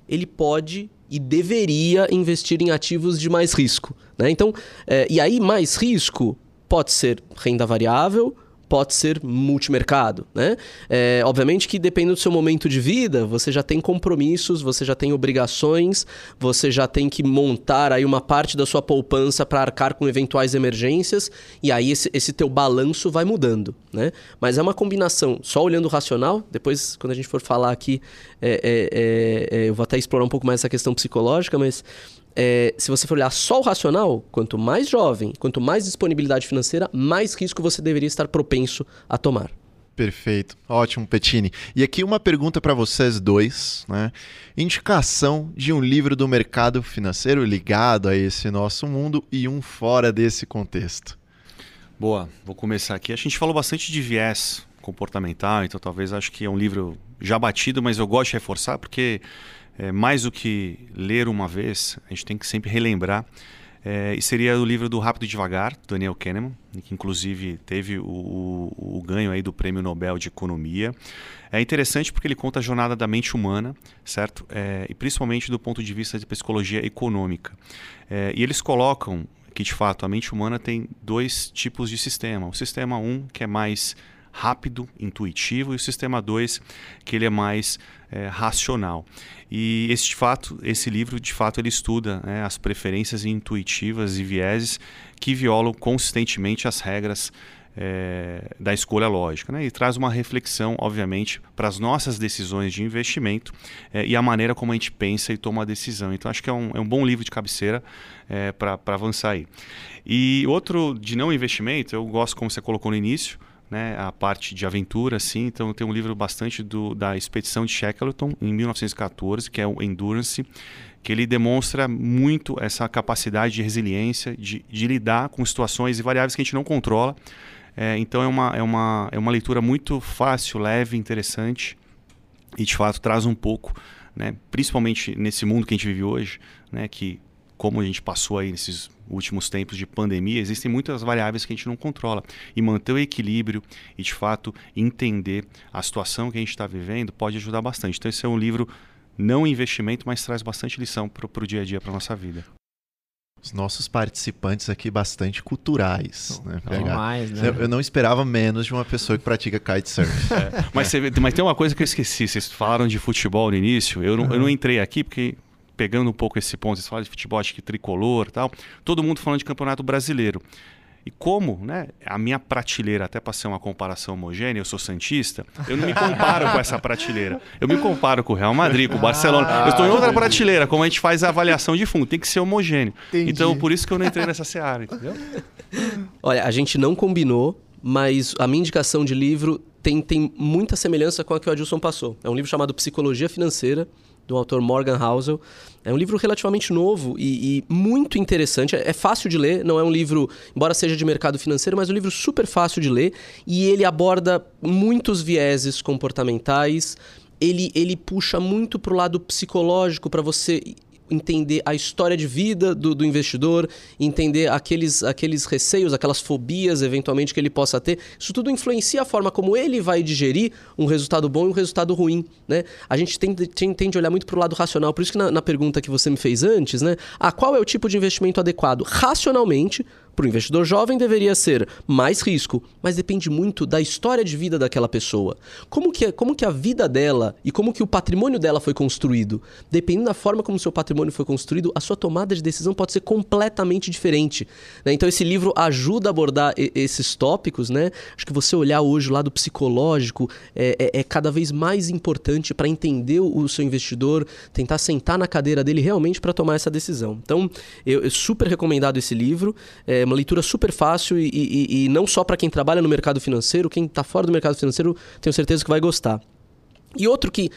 Speaker 4: ele pode e deveria investir em ativos de mais risco. Né? Então, é, e aí mais risco pode ser renda variável, pode ser multimercado, né? É, obviamente que depende do seu momento de vida, você já tem compromissos, você já tem obrigações, você já tem que montar aí uma parte da sua poupança para arcar com eventuais emergências, e aí esse, esse teu balanço vai mudando, né? Mas é uma combinação, só olhando o racional, depois quando a gente for falar aqui, é, é, é, é eu vou até explorar um pouco mais essa questão psicológica, mas é, se você for olhar só o racional, quanto mais jovem, quanto mais disponibilidade financeira, mais risco você deveria estar propenso a tomar.
Speaker 2: Perfeito, ótimo, Petini. E aqui uma pergunta para vocês dois, né? Indicação de um livro do mercado financeiro ligado a esse nosso mundo e um fora desse contexto.
Speaker 3: Boa, vou começar aqui. A gente falou bastante de viés comportamental, então talvez acho que é um livro já batido, mas eu gosto de reforçar porque é, mais do que ler uma vez, a gente tem que sempre relembrar. É, e seria o livro do Rápido e Devagar, Daniel Kahneman, que inclusive teve o, o, o, ganho aí do Prêmio Nobel de Economia. É interessante porque ele conta a jornada da mente humana, certo? É, e principalmente do ponto de vista de psicologia econômica. É, e eles colocam que, de fato, a mente humana tem dois tipos de sistema. O sistema 1, um, que é mais rápido, intuitivo, e o sistema 2, que ele é mais é, racional. E esse, fato, esse livro, de fato, ele estuda né, as preferências intuitivas e vieses que violam consistentemente as regras é, da escolha lógica. Né? E traz uma reflexão, obviamente, para as nossas decisões de investimento é, e a maneira como a gente pensa e toma a decisão. Então, acho que é um, é um bom livro de cabeceira é, para avançar aí. E outro de não investimento, eu gosto, como você colocou no início, né, a parte de aventura, assim. Então tem um livro bastante do, da expedição de Shackleton em 1914, que é o Endurance, que ele demonstra muito essa capacidade de resiliência, de, de lidar com situações e variáveis que a gente não controla. É, então é uma, é, uma, é uma leitura muito fácil, leve, interessante e de fato traz um pouco, né, principalmente nesse mundo que a gente vive hoje, né, que como a gente passou aí nesses últimos tempos de pandemia, existem muitas variáveis que a gente não controla. E manter o equilíbrio e, de fato, entender a situação que a gente está vivendo pode ajudar bastante. Então, esse é um livro não investimento, mas traz bastante lição para o dia a dia, para a nossa vida.
Speaker 2: Os nossos participantes aqui bastante culturais. Né?
Speaker 1: Mais, né?
Speaker 2: Eu, eu, não esperava menos de uma pessoa que pratica kitesurf.
Speaker 3: É, mas, mas tem uma coisa que eu esqueci. Vocês falaram de futebol no início. Eu não, uhum. eu não entrei aqui porque pegando um pouco esse ponto, você fala de futebol, acho que tricolor tal, todo mundo falando de campeonato brasileiro. E como né, a minha prateleira, até para ser uma comparação homogênea, eu sou Santista, eu não me comparo com essa prateleira. Eu me comparo com o Real Madrid, com o Barcelona. Ah, eu estou em outra entendi. prateleira, como a gente faz a avaliação de fundo, tem que ser homogêneo. Entendi. Então, por isso que eu não entrei nessa seara, entendeu?
Speaker 4: Olha, a gente não combinou, mas a minha indicação de livro tem, tem muita semelhança com a que o Adilson passou. É um livro chamado Psicologia Financeira, do autor Morgan Housel. É um livro relativamente novo e, e, muito interessante. É fácil de ler, não é um livro, embora seja de mercado financeiro, mas é um livro super fácil de ler e ele aborda muitos vieses comportamentais. Ele, ele puxa muito para o lado psicológico para você entender a história de vida do, do, investidor, entender aqueles, aqueles receios, aquelas fobias eventualmente que ele possa ter. Isso tudo influencia a forma como ele vai digerir um resultado bom e um resultado ruim. Né? A gente tende, tende a olhar muito para o lado racional. Por isso que na, na pergunta que você me fez antes, né? Ah, qual é o tipo de investimento adequado? Racionalmente, para o investidor jovem deveria ser mais risco, mas depende muito da história de vida daquela pessoa. Como que, como que a vida dela e como que o patrimônio dela foi construído. Dependendo da forma como o seu patrimônio foi construído, a sua tomada de decisão pode ser completamente diferente. Né? Então esse livro ajuda a abordar esses tópicos. Né? Acho que você olhar hoje o lado psicológico é, é, é cada vez mais importante para entender o seu investidor, tentar sentar na cadeira dele realmente para tomar essa decisão. Então, eu, eu super recomendado esse livro. É, é uma leitura super fácil e, e, e não só para quem trabalha no mercado financeiro, quem está fora do mercado financeiro, tenho certeza que vai gostar. E outro que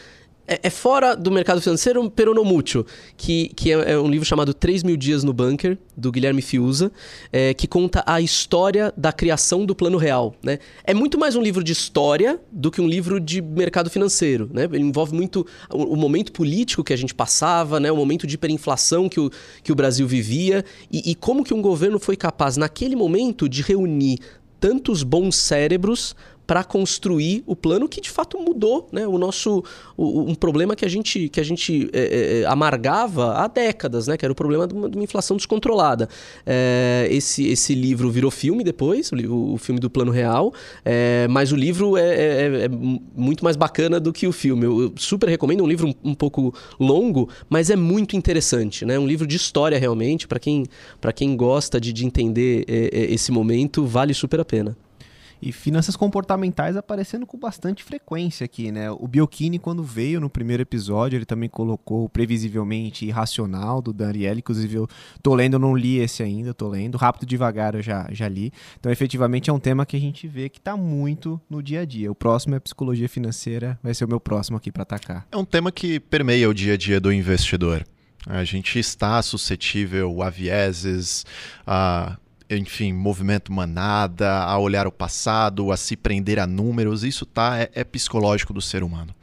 Speaker 4: é, é, fora do mercado financeiro, pero no mútil, que, que é, é, um livro chamado 3 mil dias no bunker, do Guilherme Fiuza, é, que conta a história da criação do plano real. Né? É muito mais um livro de história do que um livro de mercado financeiro. Né? Ele envolve muito o, o momento político que a gente passava, né? o momento de hiperinflação que o, que o Brasil vivia e, e como que um governo foi capaz, naquele momento, de reunir tantos bons cérebros para construir o plano que de fato mudou né? o nosso o, um problema que a gente, que a gente é, é, amargava há décadas, né? que era o problema de uma, de uma inflação descontrolada. É, esse, esse livro virou filme depois, o, o filme do Plano Real, é, mas o livro é, é, é, muito mais bacana do que o filme. Eu super recomendo, é um livro um, um pouco longo, mas é muito interessante. Né? Um livro de história realmente, para quem, quem gosta de, de entender esse momento, vale super a pena.
Speaker 1: E finanças comportamentais aparecendo com bastante frequência aqui, né? O Biocchini, quando veio no primeiro episódio, ele também colocou previsivelmente irracional do Dan Ariely. Inclusive, eu tô lendo, eu não li esse ainda, tô lendo. Rápido devagar eu já, já li. Então, efetivamente, é um tema que a gente vê que está muito no dia a dia. O próximo é psicologia financeira, vai ser o meu próximo aqui para atacar.
Speaker 2: É um tema que permeia o dia a dia do investidor. A gente está suscetível a vieses, a enfim, movimento manada, a olhar o passado, a se prender a números, isso tá é, é psicológico do ser humano.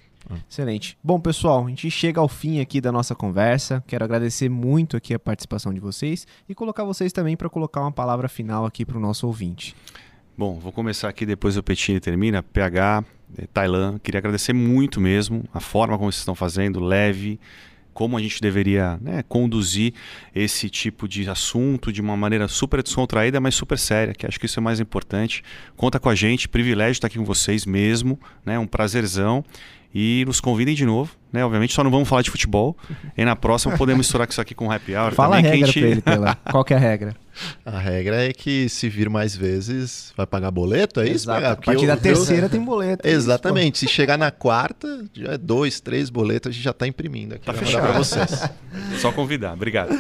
Speaker 1: Excelente. Bom, pessoal, a gente chega ao fim aqui da nossa conversa. Quero agradecer muito aqui a participação de vocês e colocar vocês também para colocar uma palavra final aqui para o nosso ouvinte.
Speaker 3: Bom, vou começar aqui, depois o Petini termina. PH, eh, Tailã, queria agradecer muito mesmo a forma como vocês estão fazendo, leve, como a gente deveria né, conduzir esse tipo de assunto de uma maneira super descontraída, mas super séria, que acho que isso é mais importante. Conta com a gente, privilégio estar aqui com vocês mesmo, né, um prazerzão. E nos convidem de novo, né? Obviamente só não vamos falar de futebol. E na próxima podemos misturar isso aqui com happy hour
Speaker 1: Fala
Speaker 3: também.
Speaker 1: a regra gente... pra ele, Pela. Qual que é a regra?
Speaker 2: A regra é que se vir mais vezes, vai pagar boleto, é isso?
Speaker 1: Exato. A partir da terceira tem boleto.
Speaker 2: É Exatamente. Isso, se chegar na quarta, já é dois, três boletos, a gente já está imprimindo aqui. Tá fechado para vocês.
Speaker 3: Só convidar. Obrigado.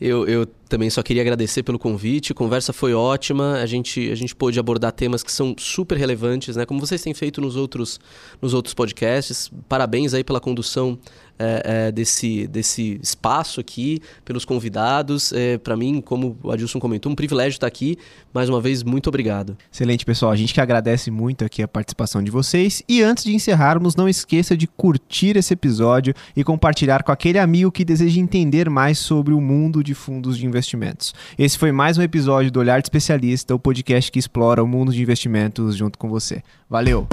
Speaker 4: Eu, eu também só queria agradecer pelo convite. A conversa foi ótima. A gente, a gente pôde abordar temas que são super relevantes, né? Como vocês têm feito nos outros, nos outros podcasts. Parabéns aí pela condução é, é, desse, desse espaço aqui, pelos convidados. É, Para mim, como o Adilson comentou, um privilégio estar aqui. Mais uma vez, muito obrigado.
Speaker 1: Excelente, pessoal. A gente que agradece muito aqui a participação de vocês. E antes de encerrarmos, não esqueça de curtir esse episódio e compartilhar com aquele amigo que deseja entender mais sobre o mundo de fundos de investimentos. Esse foi mais um episódio do Olhar de Especialista, o podcast que explora o mundo de investimentos junto com você. Valeu!